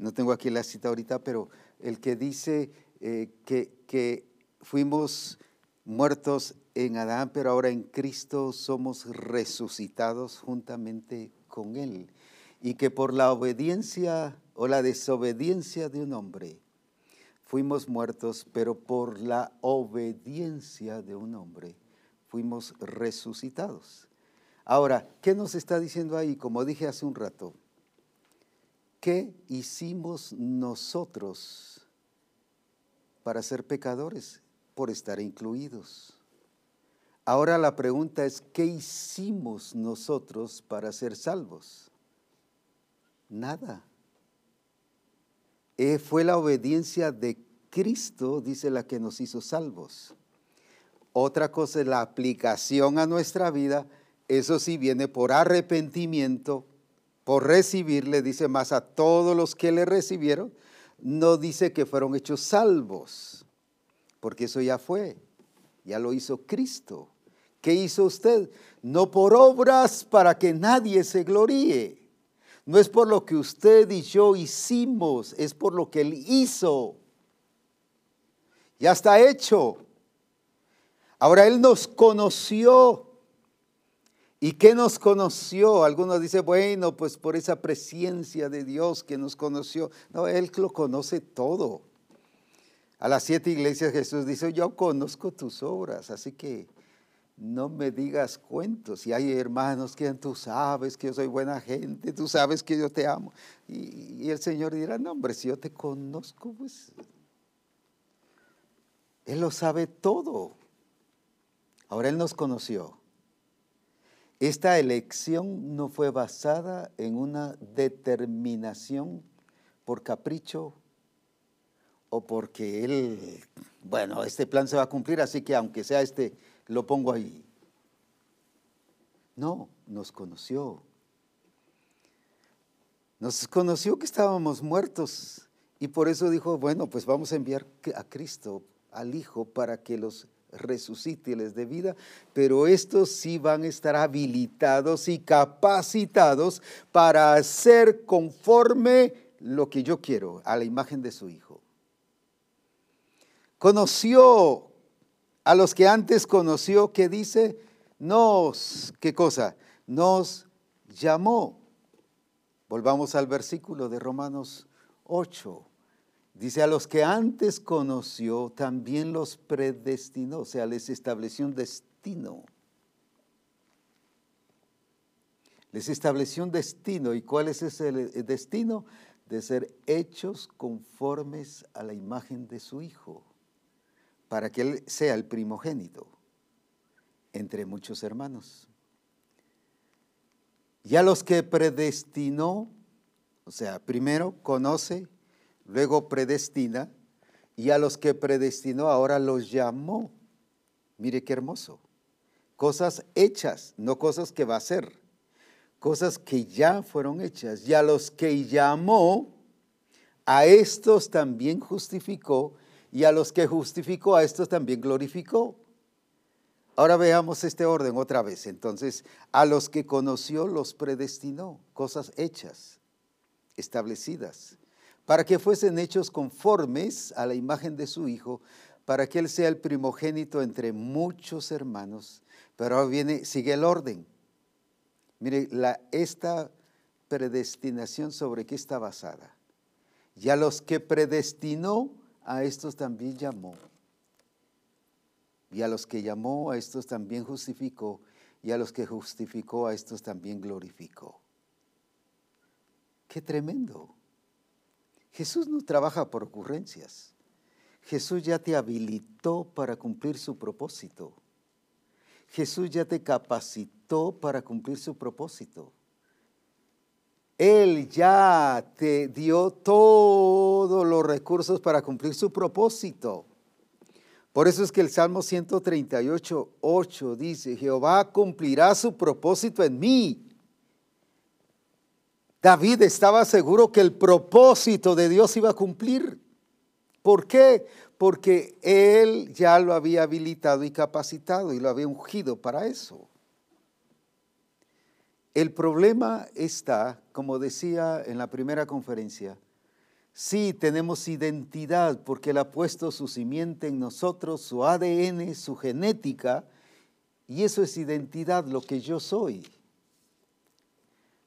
Speaker 1: no tengo aquí la cita ahorita, pero el que dice eh, que, que fuimos muertos en Adán, pero ahora en Cristo somos resucitados juntamente con Él. Y que por la obediencia o la desobediencia de un hombre fuimos muertos, pero por la obediencia de un hombre fuimos resucitados. Ahora, ¿qué nos está diciendo ahí? Como dije hace un rato, ¿qué hicimos nosotros para ser pecadores? Por estar incluidos. Ahora la pregunta es, ¿qué hicimos nosotros para ser salvos? Nada. Eh, fue la obediencia de Cristo, dice la que nos hizo salvos. Otra cosa es la aplicación a nuestra vida. Eso sí viene por arrepentimiento, por recibirle, dice más a todos los que le recibieron. No dice que fueron hechos salvos, porque eso ya fue, ya lo hizo Cristo. ¿Qué hizo usted? No por obras para que nadie se gloríe. No es por lo que usted y yo hicimos, es por lo que Él hizo. Ya está hecho. Ahora Él nos conoció. ¿Y qué nos conoció? Algunos dicen, bueno, pues por esa presencia de Dios que nos conoció. No, Él lo conoce todo. A las siete iglesias Jesús dice, yo conozco tus obras, así que no me digas cuentos. Y hay hermanos que tú sabes que yo soy buena gente, tú sabes que yo te amo. Y, y el Señor dirá, no, hombre, si yo te conozco, pues Él lo sabe todo. Ahora Él nos conoció. Esta elección no fue basada en una determinación por capricho o porque Él, bueno, este plan se va a cumplir, así que aunque sea este, lo pongo ahí. No, nos conoció. Nos conoció que estábamos muertos y por eso dijo, bueno, pues vamos a enviar a Cristo, al Hijo, para que los resucite y les dé vida, pero estos sí van a estar habilitados y capacitados para hacer conforme lo que yo quiero, a la imagen de su Hijo. Conoció a los que antes conoció, que dice, nos, ¿qué cosa? Nos llamó. Volvamos al versículo de Romanos 8. Dice, a los que antes conoció, también los predestinó, o sea, les estableció un destino. Les estableció un destino. ¿Y cuál es ese destino? De ser hechos conformes a la imagen de su Hijo, para que Él sea el primogénito entre muchos hermanos. Y a los que predestinó, o sea, primero conoce, luego predestina, y a los que predestinó ahora los llamó. Mire qué hermoso. Cosas hechas, no cosas que va a ser. Cosas que ya fueron hechas. Y a los que llamó, a estos también justificó, y a los que justificó, a estos también glorificó. Ahora veamos este orden otra vez. Entonces, a los que conoció los predestinó, cosas hechas, establecidas para que fuesen hechos conformes a la imagen de su Hijo, para que Él sea el primogénito entre muchos hermanos. Pero ahora viene, sigue el orden. Mire, la, esta predestinación sobre qué está basada. Y a los que predestinó, a estos también llamó. Y a los que llamó, a estos también justificó. Y a los que justificó, a estos también glorificó. Qué tremendo. Jesús no trabaja por ocurrencias. Jesús ya te habilitó para cumplir su propósito. Jesús ya te capacitó para cumplir su propósito. Él ya te dio todos los recursos para cumplir su propósito. Por eso es que el Salmo 138, 8 dice, Jehová cumplirá su propósito en mí David estaba seguro que el propósito de Dios iba a cumplir. ¿Por qué? Porque él ya lo había habilitado y capacitado y lo había ungido para eso. El problema está, como decía en la primera conferencia, sí tenemos identidad porque Él ha puesto su simiente en nosotros, su ADN, su genética, y eso es identidad, lo que yo soy.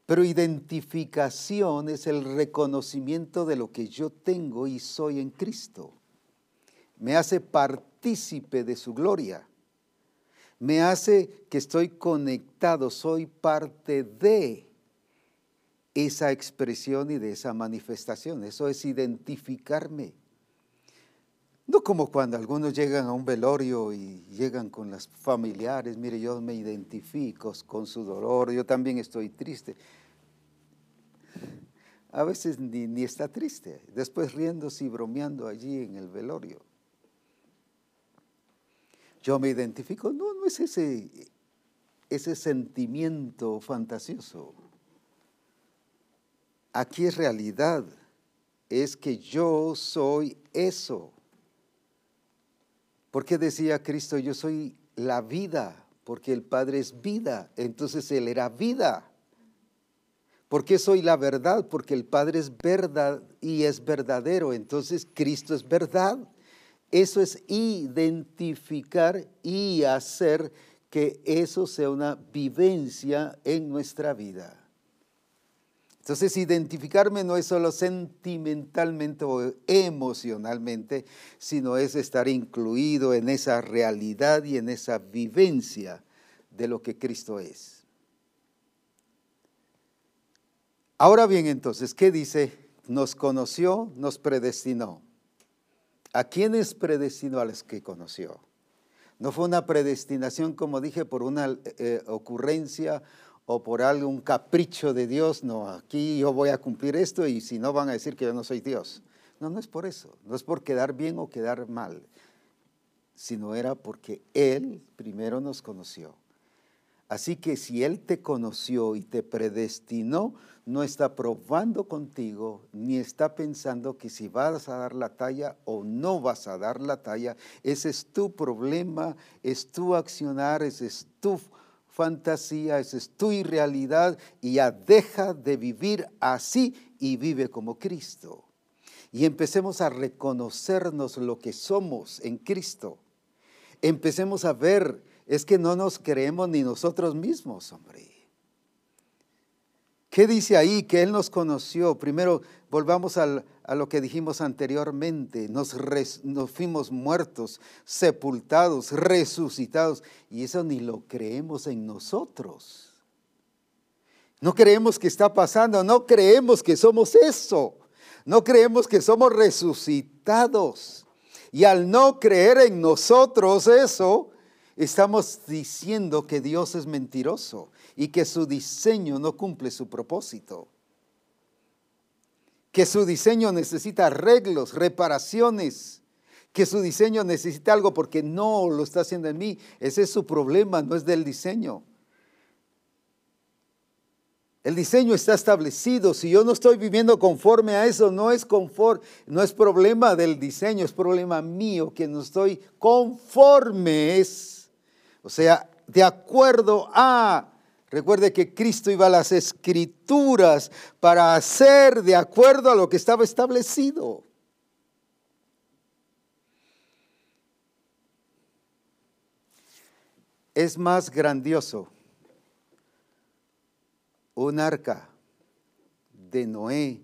Speaker 1: Pero identificación es el reconocimiento de lo que yo tengo y soy en Cristo. Me hace partícipe de su gloria. Me hace que estoy conectado, soy parte de. esa expresión y de esa manifestación. Eso es identificarme. No como cuando algunos llegan a un velorio y llegan con las familiares, mire, yo me identifico con su dolor, yo también estoy triste. A veces ni, está triste, después riéndose y bromeando allí en el velorio. Yo me identifico, no, no es ese, ese sentimiento fantasioso. Aquí es realidad, es que yo soy eso. Porque decía Cristo, yo soy la vida, porque el Padre es vida, entonces Él era vida. ¿Por qué soy la verdad? Porque el Padre es verdad y es verdadero, entonces Cristo es verdad. Eso es identificar y hacer que eso sea una vivencia en nuestra vida. Entonces, identificarme no es solo sentimentalmente o emocionalmente, sino es estar incluido en esa realidad y en esa vivencia de lo que Cristo es. Ahora bien, entonces, ¿qué dice? Nos conoció, nos predestinó. ¿A quiénes predestinó a los que conoció? No fue una predestinación, como dije, por una eh, ocurrencia o por algún capricho de Dios, no, aquí yo voy a cumplir esto y si no van a decir que yo no soy Dios. No, no es por eso, no es por quedar bien o quedar mal, sino era porque Él primero nos conoció. Así que si Él te conoció y te predestinó, no está probando contigo, ni está pensando que si vas a dar la talla o no vas a dar la talla. Ese es tu problema, es tu accionar, ese es tu fantasía, esa es tu irrealidad y ya deja de vivir así y vive como Cristo. Y empecemos a reconocernos lo que somos en Cristo. Empecemos a ver, es que no nos creemos ni nosotros mismos, hombre. ¿Qué dice ahí? Que Él nos conoció. Primero, volvamos a lo que dijimos anteriormente, nos, nos, fuimos muertos, sepultados, resucitados, y eso ni lo creemos en nosotros. No creemos que está pasando, no creemos que somos eso, no creemos que somos resucitados. Y al no creer en nosotros eso, estamos diciendo que Dios es mentiroso y que su diseño no cumple su propósito que su diseño necesita arreglos, reparaciones, que su diseño necesita algo porque no lo está haciendo en mí. Ese es su problema, no es del diseño. El diseño está establecido. Si yo no estoy viviendo conforme a eso, no es no es problema del diseño, es problema mío que no estoy conformes. O sea, de acuerdo a Recuerde que Cristo iba a las escrituras para hacer de acuerdo a lo que estaba establecido. Es más grandioso un arca de Noé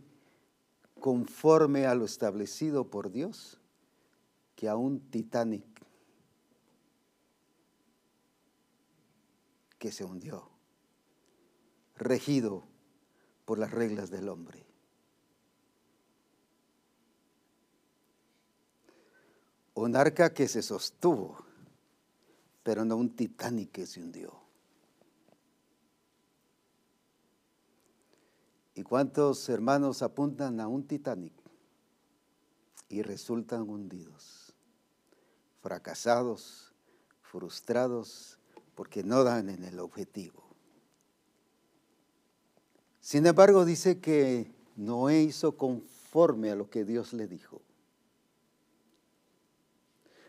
Speaker 1: conforme a lo establecido por Dios que a un Titanic que se hundió regido por las reglas del hombre. Un arca que se sostuvo, pero no un Titanic que se hundió. ¿Y cuántos hermanos apuntan a un Titanic y resultan hundidos, fracasados, frustrados, porque no dan en el objetivo? Sin embargo, dice que Noé hizo conforme a lo que Dios le dijo.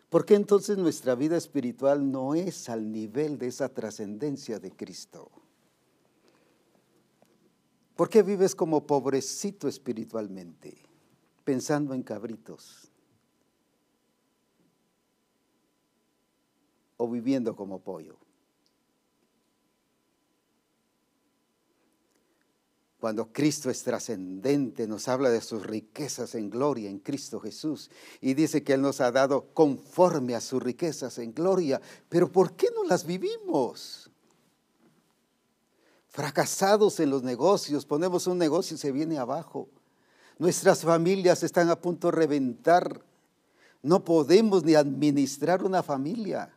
Speaker 1: ¿Por qué entonces nuestra vida espiritual no es al nivel de esa trascendencia de Cristo? ¿Por qué vives como pobrecito espiritualmente, pensando en cabritos? ¿O viviendo como pollo? Cuando Cristo es trascendente, nos habla de sus riquezas en gloria en Cristo Jesús y dice que Él nos ha dado conforme a sus riquezas en gloria. Pero ¿por qué no las vivimos? fracasados en los negocios, ponemos un negocio y se viene abajo. Nuestras familias están a punto de reventar. No podemos ni administrar una familia.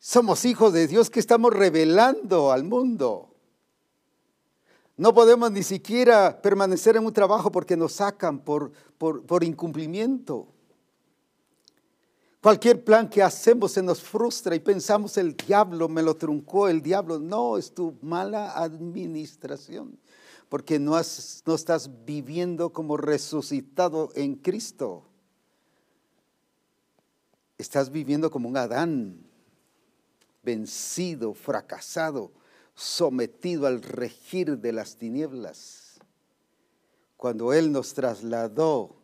Speaker 1: Somos hijos de Dios que estamos revelando al mundo. No podemos ni siquiera permanecer en un trabajo porque nos sacan por, por, incumplimiento. Cualquier plan que hacemos se nos frustra y pensamos el diablo me lo truncó, el diablo. No, es tu mala administración, porque no, no estás viviendo como resucitado en Cristo. Estás viviendo como un Adán, vencido, fracasado sometido al regir de las tinieblas. Cuando Él nos trasladó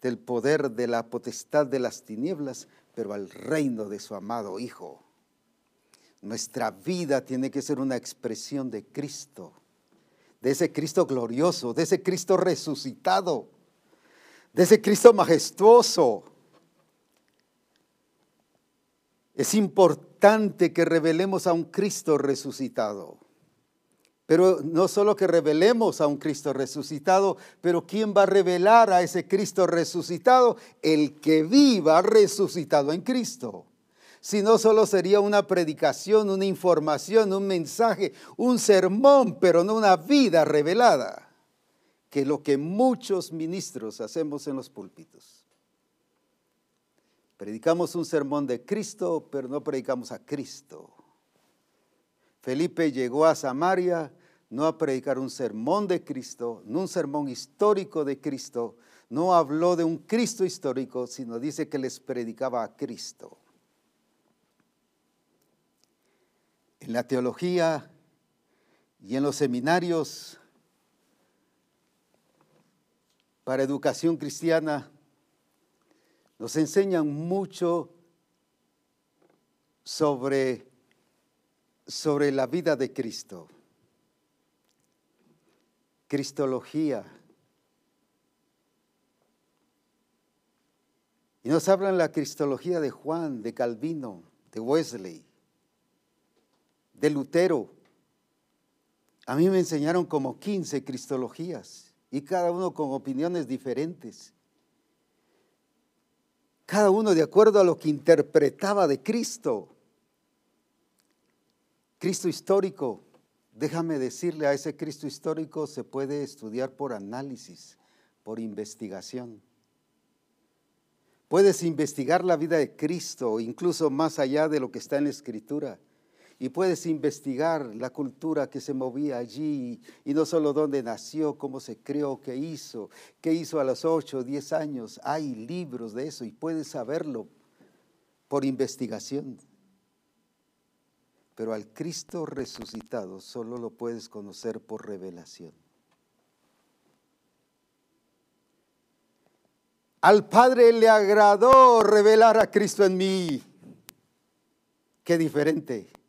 Speaker 1: del poder de la potestad de las tinieblas, pero al reino de su amado Hijo. Nuestra vida tiene que ser una expresión de Cristo, de ese Cristo glorioso, de ese Cristo resucitado, de ese Cristo majestuoso. Es importante que revelemos a un Cristo resucitado. Pero no solo que revelemos a un Cristo resucitado, pero ¿quién va a revelar a ese Cristo resucitado? El que viva resucitado en Cristo. Si no solo sería una predicación, una información, un mensaje, un sermón, pero no una vida revelada, que lo que muchos ministros hacemos en los púlpitos. Predicamos un sermón de Cristo, pero no predicamos a Cristo. Felipe llegó a Samaria no a predicar un sermón de Cristo, no un sermón histórico de Cristo, no habló de un Cristo histórico, sino dice que les predicaba a Cristo. En la teología y en los seminarios para educación cristiana nos enseñan mucho sobre, sobre la vida de Cristo. Cristología. Y nos hablan la cristología de Juan, de Calvino, de Wesley, de Lutero. A mí me enseñaron como 15 cristologías y cada uno con opiniones diferentes cada uno de acuerdo a lo que interpretaba de Cristo. Cristo histórico, déjame decirle, a ese Cristo histórico se puede estudiar por análisis, por investigación. Puedes investigar la vida de Cristo, incluso más allá de lo que está en la Escritura y puedes investigar la cultura que se movía allí y no solo dónde nació, cómo se creó, qué hizo, qué hizo a los 8 o 10 años. Hay libros de eso y puedes saberlo por investigación. Pero al Cristo resucitado solo lo puedes conocer por revelación. Al Padre le agradó revelar a Cristo en mí. Qué diferente.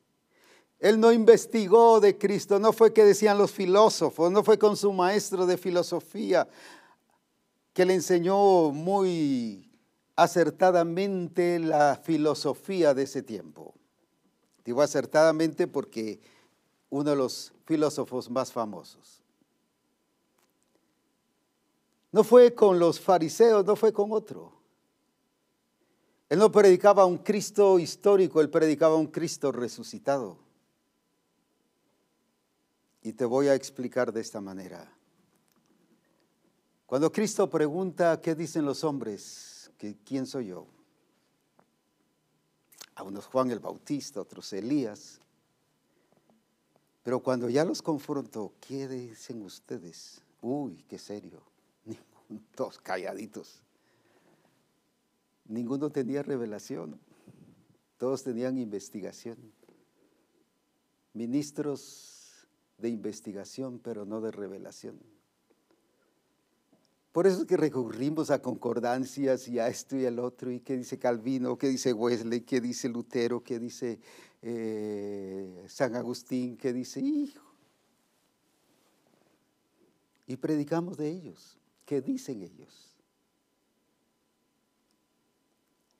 Speaker 1: Él no investigó de Cristo, no fue que decían los filósofos, no fue con su maestro de filosofía que le enseñó muy acertadamente la filosofía de ese tiempo. Digo acertadamente porque uno de los filósofos más famosos. No fue con los fariseos, no fue con otro. Él no predicaba un Cristo histórico, él predicaba un Cristo resucitado. Y te voy a explicar de esta manera. Cuando Cristo pregunta, ¿qué dicen los hombres? ¿Quién soy yo? A unos Juan el Bautista, otros Elías. Pero cuando ya los confronto, ¿qué dicen ustedes? Uy, qué serio. <laughs> Todos calladitos. Ninguno tenía revelación. Todos tenían investigación. Ministros de investigación, pero no de revelación. Por eso es que recurrimos a concordancias y a esto y al otro, y qué dice Calvino, qué dice Wesley, qué dice Lutero, qué dice eh, San Agustín, qué dice Hijo. Y predicamos de ellos, qué dicen ellos.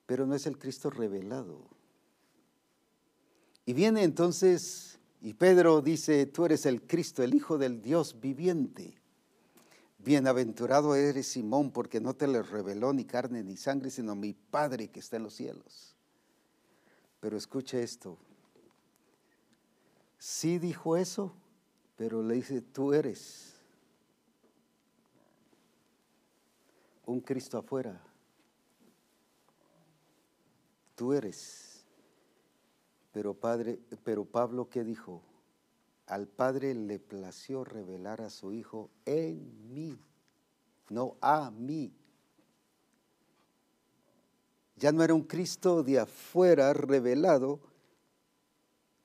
Speaker 1: Pero no es el Cristo revelado. Y viene entonces Y Pedro dice, tú eres el Cristo, el Hijo del Dios viviente. Bienaventurado eres Simón, porque no te le reveló ni carne ni sangre, sino mi Padre que está en los cielos. Pero escuche esto. Sí dijo eso, pero le dice, tú eres un Cristo afuera. Tú eres. Pero Padre, pero Pablo qué dijo? Al Padre le plació revelar a su Hijo en mí, no a mí. Ya no era un Cristo de afuera revelado,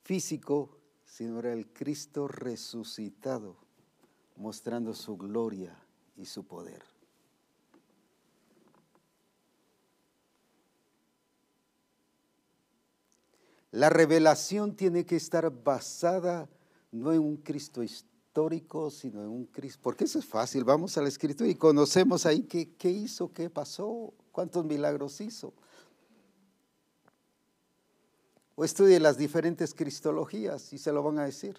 Speaker 1: físico, sino era el Cristo resucitado, mostrando su gloria y su poder. La revelación tiene que estar basada no en un Cristo histórico, sino en un Cristo, porque eso es fácil, vamos a la escritura y conocemos ahí qué, qué hizo, qué pasó, cuántos milagros hizo. O estudie las diferentes cristologías y se lo van a decir.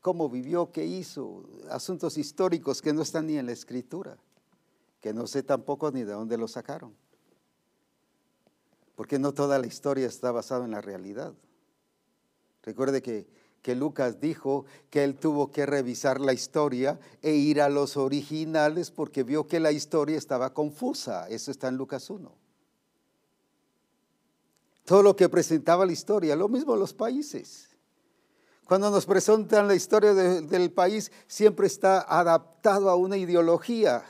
Speaker 1: Cómo vivió, qué hizo, asuntos históricos que no están ni en la escritura, que no sé tampoco ni de dónde lo sacaron. Porque no toda la historia está basada en la realidad. Recuerde que que Lucas dijo que él tuvo que revisar la historia e ir a los originales porque vio que la historia estaba confusa. Eso está en Lucas 1. Todo lo que presentaba la historia, lo mismo los países. Cuando nos presentan la historia del país, siempre está adaptado a una ideología.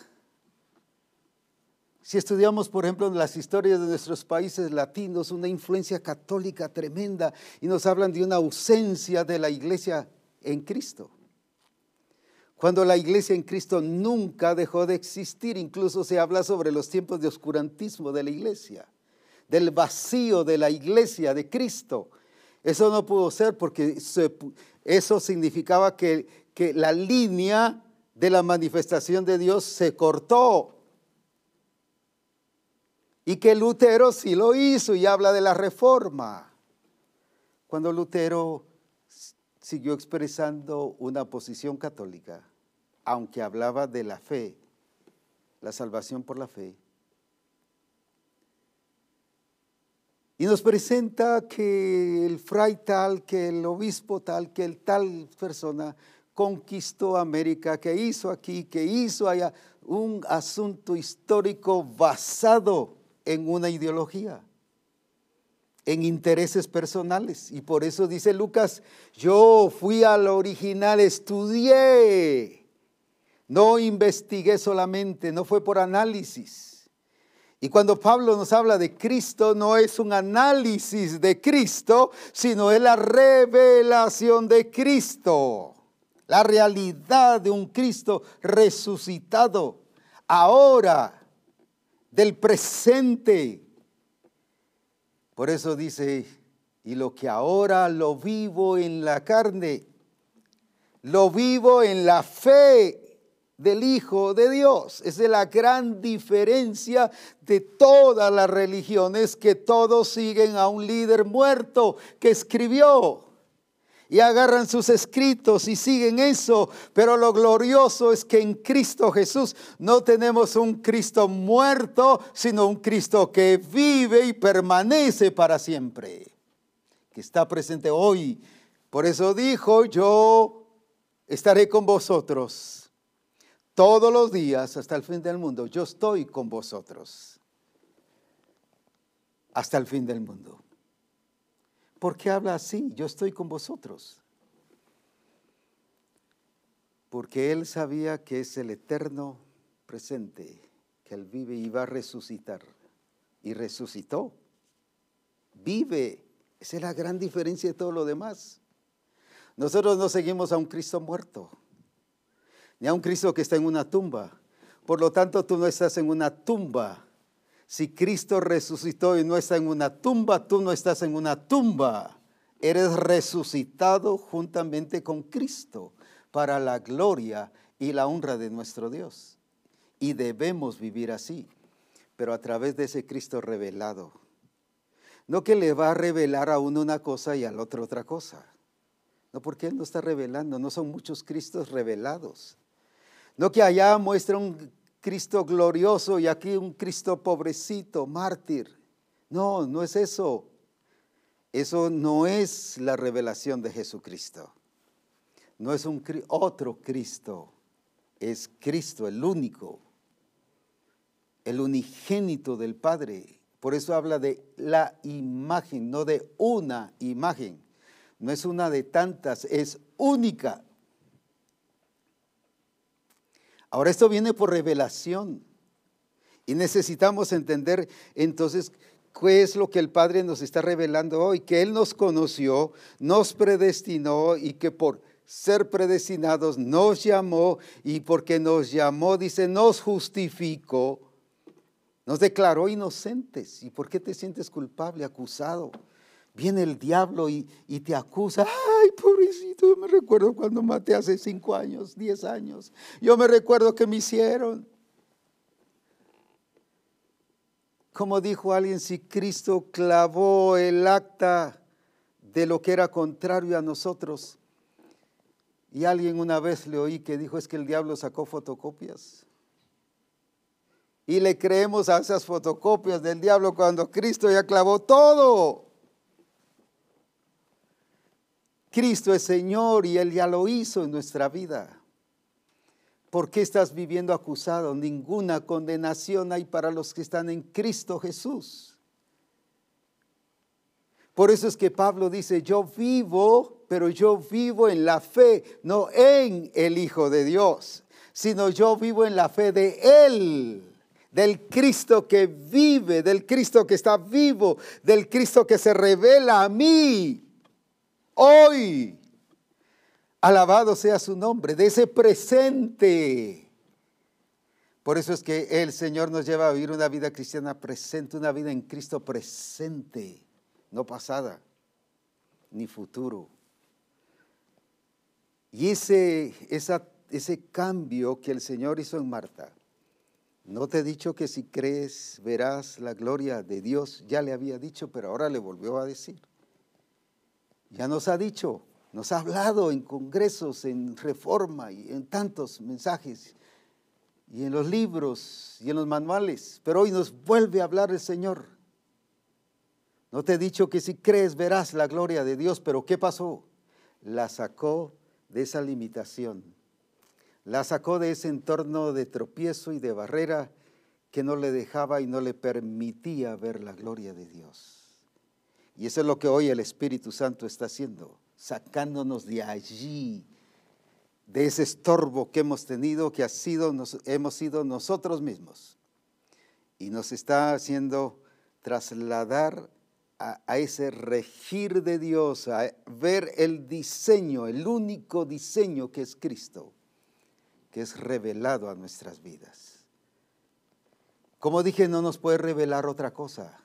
Speaker 1: Si estudiamos, por ejemplo, las historias de nuestros países latinos, una influencia católica tremenda y nos hablan de una ausencia de la iglesia en Cristo. Cuando la iglesia en Cristo nunca dejó de existir, incluso se habla sobre los tiempos de oscurantismo de la iglesia, del vacío de la iglesia de Cristo. Eso no pudo ser porque eso significaba que, que la línea de la manifestación de Dios se cortó y que Lutero sí lo hizo y habla de la reforma. Cuando Lutero siguió expresando una posición católica, aunque hablaba de la fe, la salvación por la fe, y nos presenta que el fray tal, que el obispo tal, que el tal persona conquistó América, que hizo aquí, que hizo allá, un asunto histórico basado en una ideología, en intereses personales. Y por eso dice Lucas, yo fui al original, estudié, no investigué solamente, no fue por análisis. Y cuando Pablo nos habla de Cristo, no es un análisis de Cristo, sino es la revelación de Cristo, la realidad de un Cristo resucitado. Ahora, del presente. Por eso dice, y lo que ahora lo vivo en la carne, lo vivo en la fe del Hijo de Dios. Esa es la gran diferencia de todas las religiones que todos siguen a un líder muerto que escribió y agarran sus escritos y siguen eso. Pero lo glorioso es que en Cristo Jesús no tenemos un Cristo muerto, sino un Cristo que vive y permanece para siempre, que está presente hoy. Por eso dijo, yo estaré con vosotros todos los días hasta el fin del mundo. Yo estoy con vosotros hasta el fin del mundo. ¿Por qué habla así? Yo estoy con vosotros. Porque Él sabía que es el eterno presente, que Él vive y va a resucitar. Y resucitó. Vive. Esa es la gran diferencia de todo lo demás. Nosotros no seguimos a un Cristo muerto, ni a un Cristo que está en una tumba. Por lo tanto, tú no estás en una tumba si Cristo resucitó y no está en una tumba, tú no estás en una tumba. Eres resucitado juntamente con Cristo para la gloria y la honra de nuestro Dios. Y debemos vivir así, pero a través de ese Cristo revelado. No que le va a revelar a uno una cosa y al otro otra cosa. No, porque Él no está revelando, no son muchos Cristos revelados. No que allá muestra Cristo glorioso y aquí un Cristo pobrecito, mártir. No, no es eso. Eso no es la revelación de Jesucristo. No es un otro Cristo. Es Cristo, el único, el unigénito del Padre. Por eso habla de la imagen, no de una imagen. No es una de tantas, es única. Ahora esto viene por revelación y necesitamos entender entonces qué es lo que el Padre nos está revelando hoy, que Él nos conoció, nos predestinó y que por ser predestinados nos llamó y porque nos llamó, dice, nos justificó, nos declaró inocentes. ¿Y por qué te sientes culpable, acusado? Viene el diablo y, y, te acusa. Ay, pobrecito, yo me recuerdo cuando maté hace cinco años, diez años. Yo me recuerdo que me hicieron. Como dijo alguien, si Cristo clavó el acta de lo que era contrario a nosotros, y alguien una vez le oí que dijo es que el diablo sacó fotocopias. Y le creemos a esas fotocopias del diablo cuando Cristo ya clavó todo. Cristo es Señor y Él ya lo hizo en nuestra vida. ¿Por qué estás viviendo acusado? Ninguna condenación hay para los que están en Cristo Jesús. Por eso es que Pablo dice, yo vivo, pero yo vivo en la fe, no en el Hijo de Dios, sino yo vivo en la fe de Él, del Cristo que vive, del Cristo que está vivo, del Cristo que se revela a mí hoy. Alabado sea su nombre, de ese presente. Por eso es que el Señor nos lleva a vivir una vida cristiana presente, una vida en Cristo presente, no pasada, ni futuro. Y ese, ese cambio que el Señor hizo en Marta, no te he dicho que si crees verás la gloria de Dios, ya le había dicho, pero ahora le volvió a decir. Ya nos ha dicho, nos ha hablado en congresos, en reforma y en tantos mensajes y en los libros y en los manuales, pero hoy nos vuelve a hablar el Señor. No te he dicho que si crees verás la gloria de Dios, pero ¿qué pasó? La sacó de esa limitación, la sacó de ese entorno de tropiezo y de barrera que no le dejaba y no le permitía ver la gloria de Dios. Y eso es lo que hoy el Espíritu Santo está haciendo sacándonos de allí, de ese estorbo que hemos tenido, que ha sido, hemos sido nosotros mismos. Y nos está haciendo trasladar a, a, ese regir de Dios, a ver el diseño, el único diseño que es Cristo, que es revelado a nuestras vidas. Como dije, no nos puede revelar otra cosa.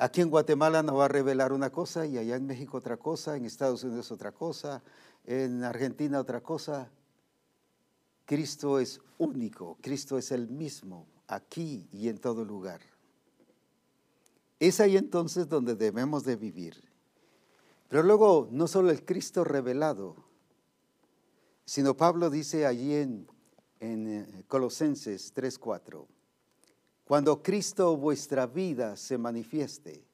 Speaker 1: Aquí en Guatemala nos va a revelar una cosa y allá en México otra cosa, en Estados Unidos otra cosa, en Argentina otra cosa. Cristo es único, Cristo es el mismo, aquí y en todo lugar. Es ahí entonces donde debemos de vivir. Pero luego, no solo el Cristo revelado, sino Pablo dice allí en, en eh, Colosenses 3:4 cuando Cristo vuestra vida se manifieste.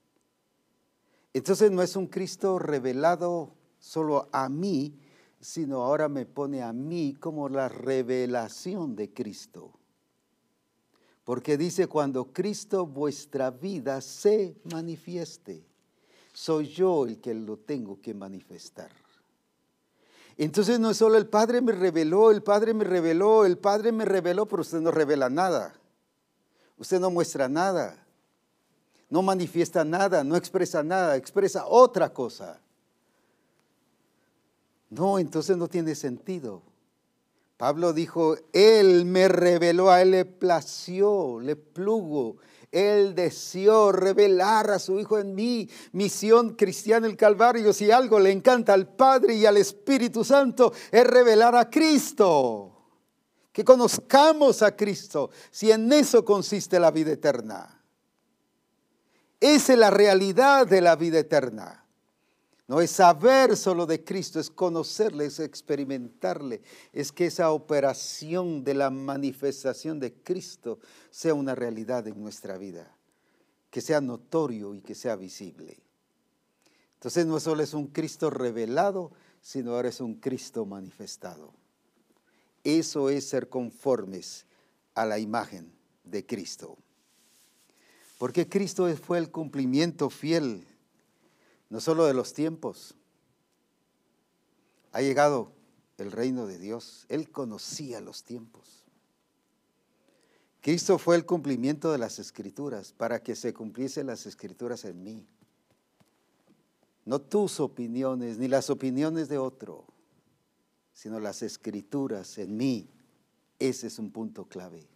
Speaker 1: Entonces no es un Cristo revelado solo a mí, sino ahora me pone a mí como la revelación de Cristo. Porque dice, cuando Cristo vuestra vida se manifieste, soy yo el que lo tengo que manifestar. Entonces no es solo el Padre me reveló, el Padre me reveló, el Padre me reveló, pero usted no revela nada. Usted no muestra nada, no manifiesta nada, no expresa nada, expresa otra cosa. No, entonces no tiene sentido. Pablo dijo, Él me reveló, a Él le plació, le plugo, Él deseó revelar a su Hijo en mí. Misión cristiana el Calvario, si algo le encanta al Padre y al Espíritu Santo, es revelar a Cristo que conozcamos a Cristo, si en eso consiste la vida eterna. Esa es la realidad de la vida eterna. No es saber solo de Cristo, es conocerle, es experimentarle, es que esa operación de la manifestación de Cristo sea una realidad en nuestra vida, que sea notorio y que sea visible. Entonces no solo es un Cristo revelado, sino ahora es un Cristo manifestado. Eso es ser conformes a la imagen de Cristo. Porque Cristo fue el cumplimiento fiel no solo de los tiempos. Ha llegado el reino de Dios. Él conocía los tiempos. Cristo fue el cumplimiento de las escrituras para que se cumpliesen las escrituras en mí. No tus opiniones ni las opiniones de otro, sino las escrituras en mí. Ese es un punto clave.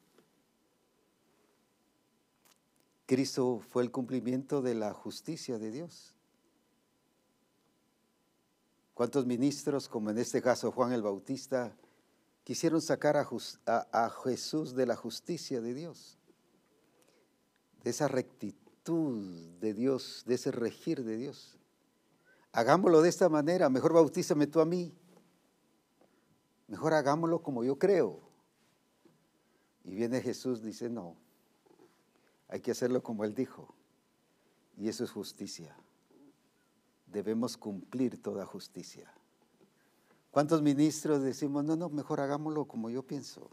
Speaker 1: Cristo fue el cumplimiento de la justicia de Dios. ¿Cuántos ministros, como en este caso Juan el Bautista, quisieron sacar a, Jesús de la justicia de Dios? De esa rectitud de Dios, de ese regir de Dios. Hagámoslo de esta manera, mejor bautízame tú a mí. Mejor hagámoslo como yo creo. Y viene Jesús, dice, no, hay que hacerlo como Él dijo. Y eso es justicia debemos cumplir toda justicia. ¿Cuántos ministros decimos, no, no, mejor hagámoslo como yo pienso?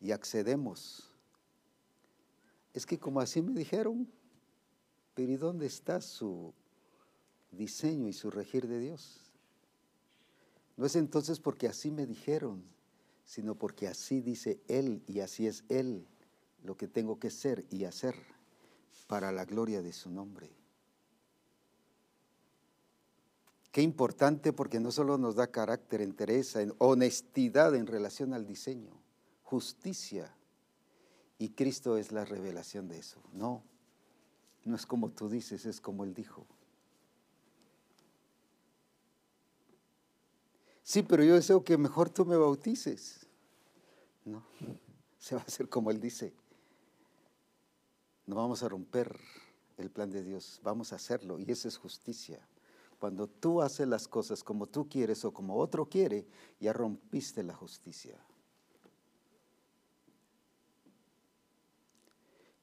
Speaker 1: Y accedemos. Es que como así me dijeron, pero ¿y dónde está su diseño y su regir de Dios? No es entonces porque así me dijeron, sino porque así dice Él y así es Él lo que tengo que ser y hacer para la gloria de su nombre. Qué importante porque no solo nos da carácter, entereza, honestidad en relación al diseño, justicia. Y Cristo es la revelación de eso. No, no es como tú dices, es como Él dijo. Sí, pero yo deseo que mejor tú me bautices. No, <laughs> se va a hacer como Él dice. No vamos a romper el plan de Dios, vamos a hacerlo y esa es justicia. Cuando tú haces las cosas como tú quieres o como otro quiere, ya rompiste la justicia.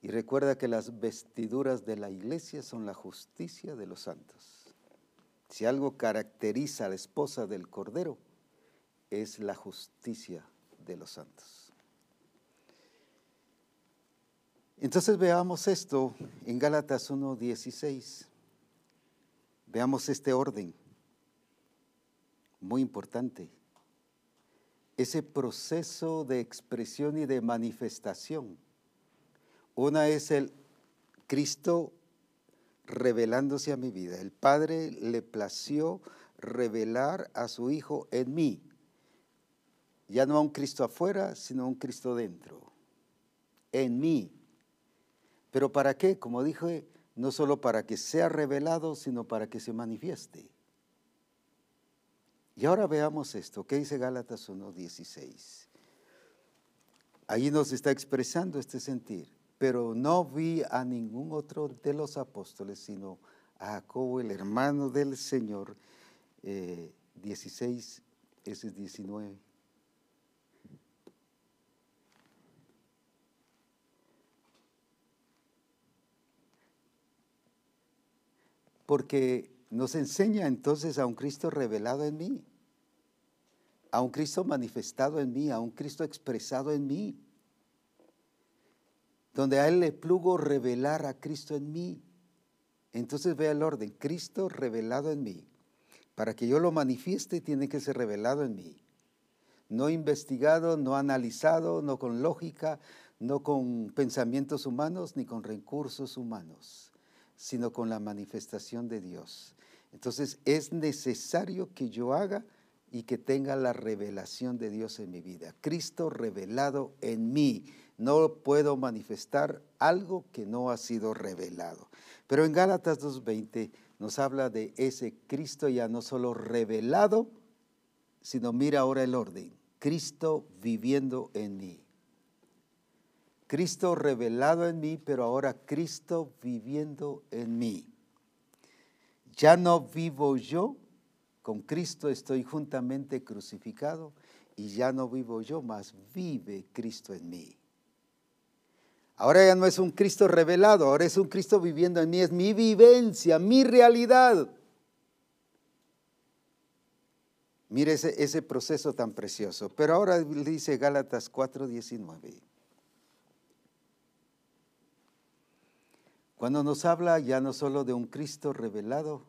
Speaker 1: Y recuerda que las vestiduras de la iglesia son la justicia de los santos. Si algo caracteriza a la esposa del Cordero, es la justicia de los santos. Entonces veamos esto en Gálatas 1.16. Veamos este orden, muy importante. Ese proceso de expresión y de manifestación. Una es el Cristo revelándose a mi vida. El Padre le plació revelar a su Hijo en mí. Ya no a un Cristo afuera, sino a un Cristo dentro. En mí. ¿Pero para qué? Como dije, no solo para que sea revelado, sino para que se manifieste. Y ahora veamos esto, ¿qué dice Gálatas 1.16? Ahí nos está expresando este sentir, pero no vi a ningún otro de los apóstoles, sino a Jacobo, el hermano del Señor, 16, eh, ese es 19. porque nos enseña entonces a un Cristo revelado en mí, a un Cristo manifestado en mí, a un Cristo expresado en mí, donde a Él le plugo revelar a Cristo en mí. Entonces vea el orden, Cristo revelado en mí. Para que yo lo manifieste tiene que ser revelado en mí. No investigado, no analizado, no con lógica, no con pensamientos humanos ni con recursos humanos sino con la manifestación de Dios. Entonces es necesario que yo haga y que tenga la revelación de Dios en mi vida. Cristo revelado en mí. No puedo manifestar algo que no ha sido revelado. Pero en Gálatas 2.20 nos habla de ese Cristo ya no solo revelado, sino mira ahora el orden. Cristo viviendo en mí. Cristo revelado en mí, pero ahora Cristo viviendo en mí. ya no vivo yo, con Cristo estoy juntamente crucificado y ya no vivo yo, mas vive Cristo en mí. Ahora ya no es un Cristo revelado, ahora es un Cristo viviendo en mí, es mi vivencia, mi realidad. Mire ese, proceso tan precioso. Pero ahora dice Gálatas 4:19. Cuando nos habla ya no solo de un Cristo revelado,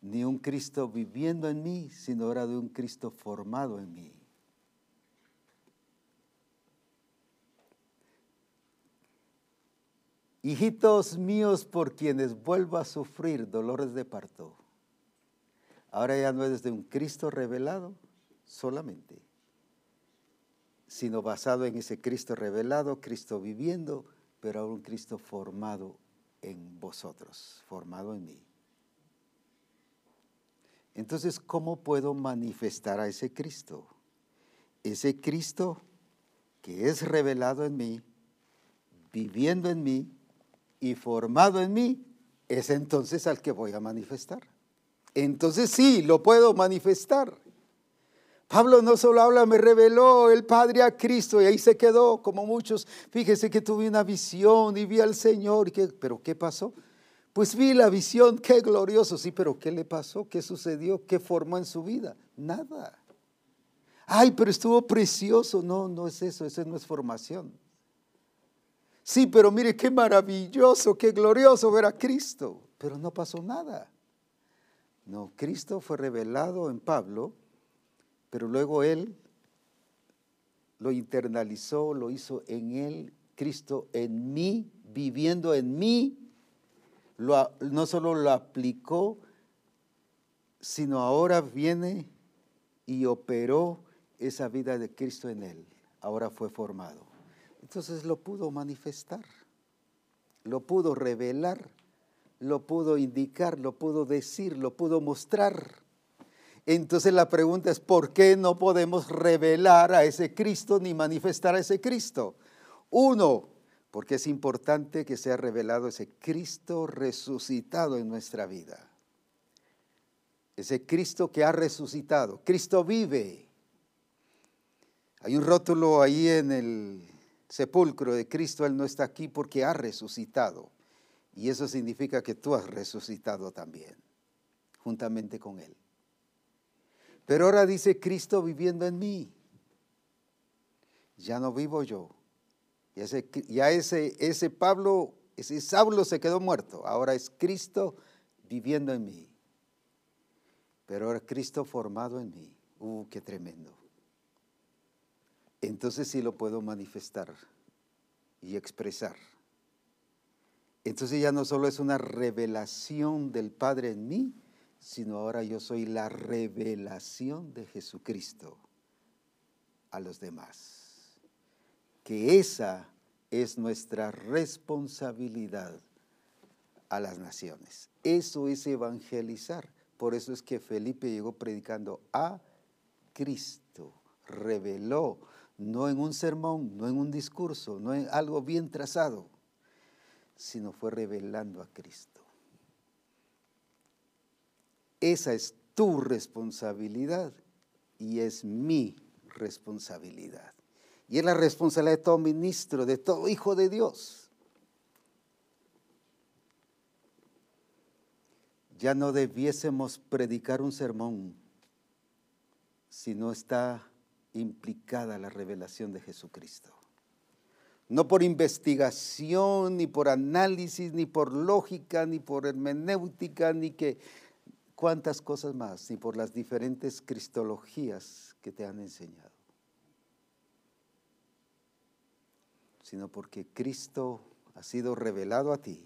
Speaker 1: ni un Cristo viviendo en mí, sino ahora de un Cristo formado en mí. Hijitos míos por quienes vuelvo a sufrir dolores de parto. Ahora ya no es de un Cristo revelado solamente, sino basado en ese Cristo revelado, Cristo viviendo, pero ahora un Cristo formado en vosotros, formado en mí. Entonces, ¿cómo puedo manifestar a ese Cristo? Ese Cristo que es revelado en mí, viviendo en mí, y formado en mí, es entonces al que voy a manifestar. Entonces sí, lo puedo manifestar. Pablo no solo habla, me reveló el Padre a Cristo y ahí se quedó, como muchos. Fíjese que tuve una visión y vi al Señor. pero ¿qué pasó? Pues vi la visión, qué glorioso. Sí, pero ¿qué le pasó? ¿Qué sucedió? ¿Qué formó en su vida? Nada. Ay, pero estuvo precioso. No, no es eso, eso no es formación. Sí, pero mire qué maravilloso, qué glorioso ver a Cristo. Pero no pasó nada. No, Cristo fue revelado en Pablo, pero luego Él lo internalizó, lo hizo en Él, Cristo en mí, viviendo en mí. no solo lo aplicó, sino ahora viene y operó esa vida de Cristo en Él. Ahora fue formado. Entonces lo pudo manifestar, lo pudo revelar, lo pudo indicar, lo pudo decir, lo pudo mostrar. Entonces la pregunta es, ¿por qué no podemos revelar a ese Cristo ni manifestar a ese Cristo? Uno, porque es importante que sea revelado ese Cristo resucitado en nuestra vida. Ese Cristo que ha resucitado. Cristo vive. Hay un rótulo ahí en el sepulcro de Cristo, Él no está aquí porque ha resucitado. Y eso significa que tú has resucitado también, juntamente con Él. Pero ahora dice Cristo viviendo en mí. Ya no vivo yo. Ya ese, ya ese, Pablo, ese Saulo se quedó muerto. Ahora es Cristo viviendo en mí. Pero ahora Cristo formado en mí. Uh, qué tremendo entonces sí lo puedo manifestar y expresar. Entonces ya no solo es una revelación del Padre en mí, sino ahora yo soy la revelación de Jesucristo a los demás. Que esa es nuestra responsabilidad a las naciones. Eso es evangelizar. Por eso es que Felipe llegó predicando a Cristo, reveló no en un sermón, no en un discurso, no en algo bien trazado, sino fue revelando a Cristo. Esa es tu responsabilidad y es mi responsabilidad. Y es la responsabilidad de todo ministro, de todo hijo de Dios. Ya no debiésemos predicar un sermón si no está implicada la revelación de Jesucristo. No por investigación, ni por análisis, ni por lógica, ni por hermenéutica, ni que cuántas cosas más, ni por las diferentes cristologías que te han enseñado, sino porque Cristo ha sido revelado a ti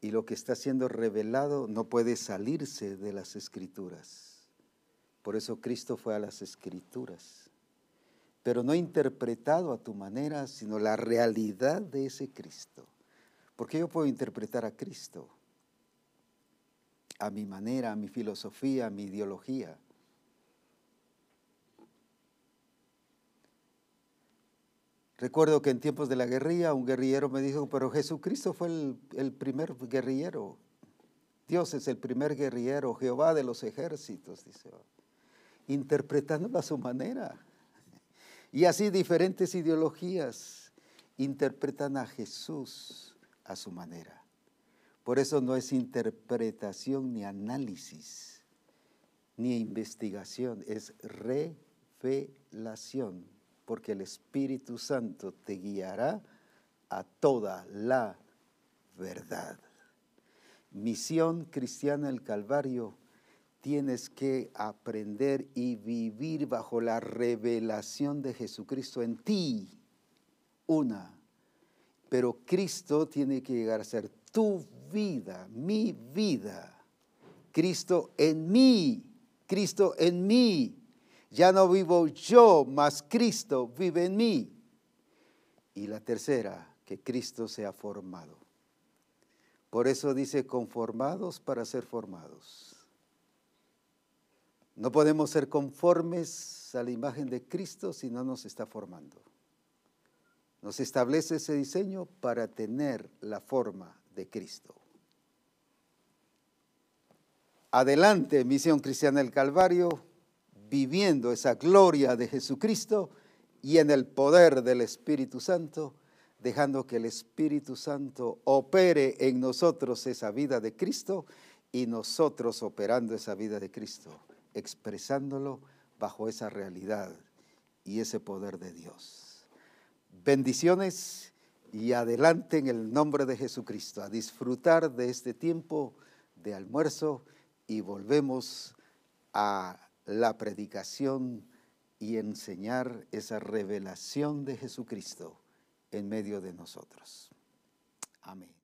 Speaker 1: y lo que está siendo revelado no puede salirse de las escrituras por eso Cristo fue a las escrituras, pero no interpretado a tu manera, sino la realidad de ese Cristo. Porque yo puedo interpretar a Cristo a mi manera, a mi filosofía, a mi ideología. Recuerdo que en tiempos de la guerrilla un guerrillero me dijo, pero Jesucristo fue el, el primer guerrillero. Dios es el primer guerrillero, Jehová de los ejércitos, dice, interpretándolo a su manera. Y así diferentes ideologías interpretan a Jesús a su manera. Por eso no es interpretación ni análisis, ni investigación, es revelación, porque el Espíritu Santo te guiará a toda la verdad misión cristiana del Calvario, tienes que aprender y vivir bajo la revelación de Jesucristo en ti. Una. Pero Cristo tiene que llegar a ser tu vida, mi vida. Cristo en mí, Cristo en mí. Ya no vivo yo, mas Cristo vive en mí. Y la tercera, que Cristo sea formado. Por eso dice conformados para ser formados. No podemos ser conformes a la imagen de Cristo si no nos está formando. Nos establece ese diseño para tener la forma de Cristo. Adelante, Misión Cristiana del Calvario, viviendo esa gloria de Jesucristo y en el poder del Espíritu Santo dejando que el Espíritu Santo opere en nosotros esa vida de Cristo y nosotros operando esa vida de Cristo, expresándolo bajo esa realidad y ese poder de Dios. Bendiciones y adelante en el nombre de Jesucristo a disfrutar de este tiempo de almuerzo y volvemos a la predicación y enseñar esa revelación de Jesucristo en medio de nosotros. Amén.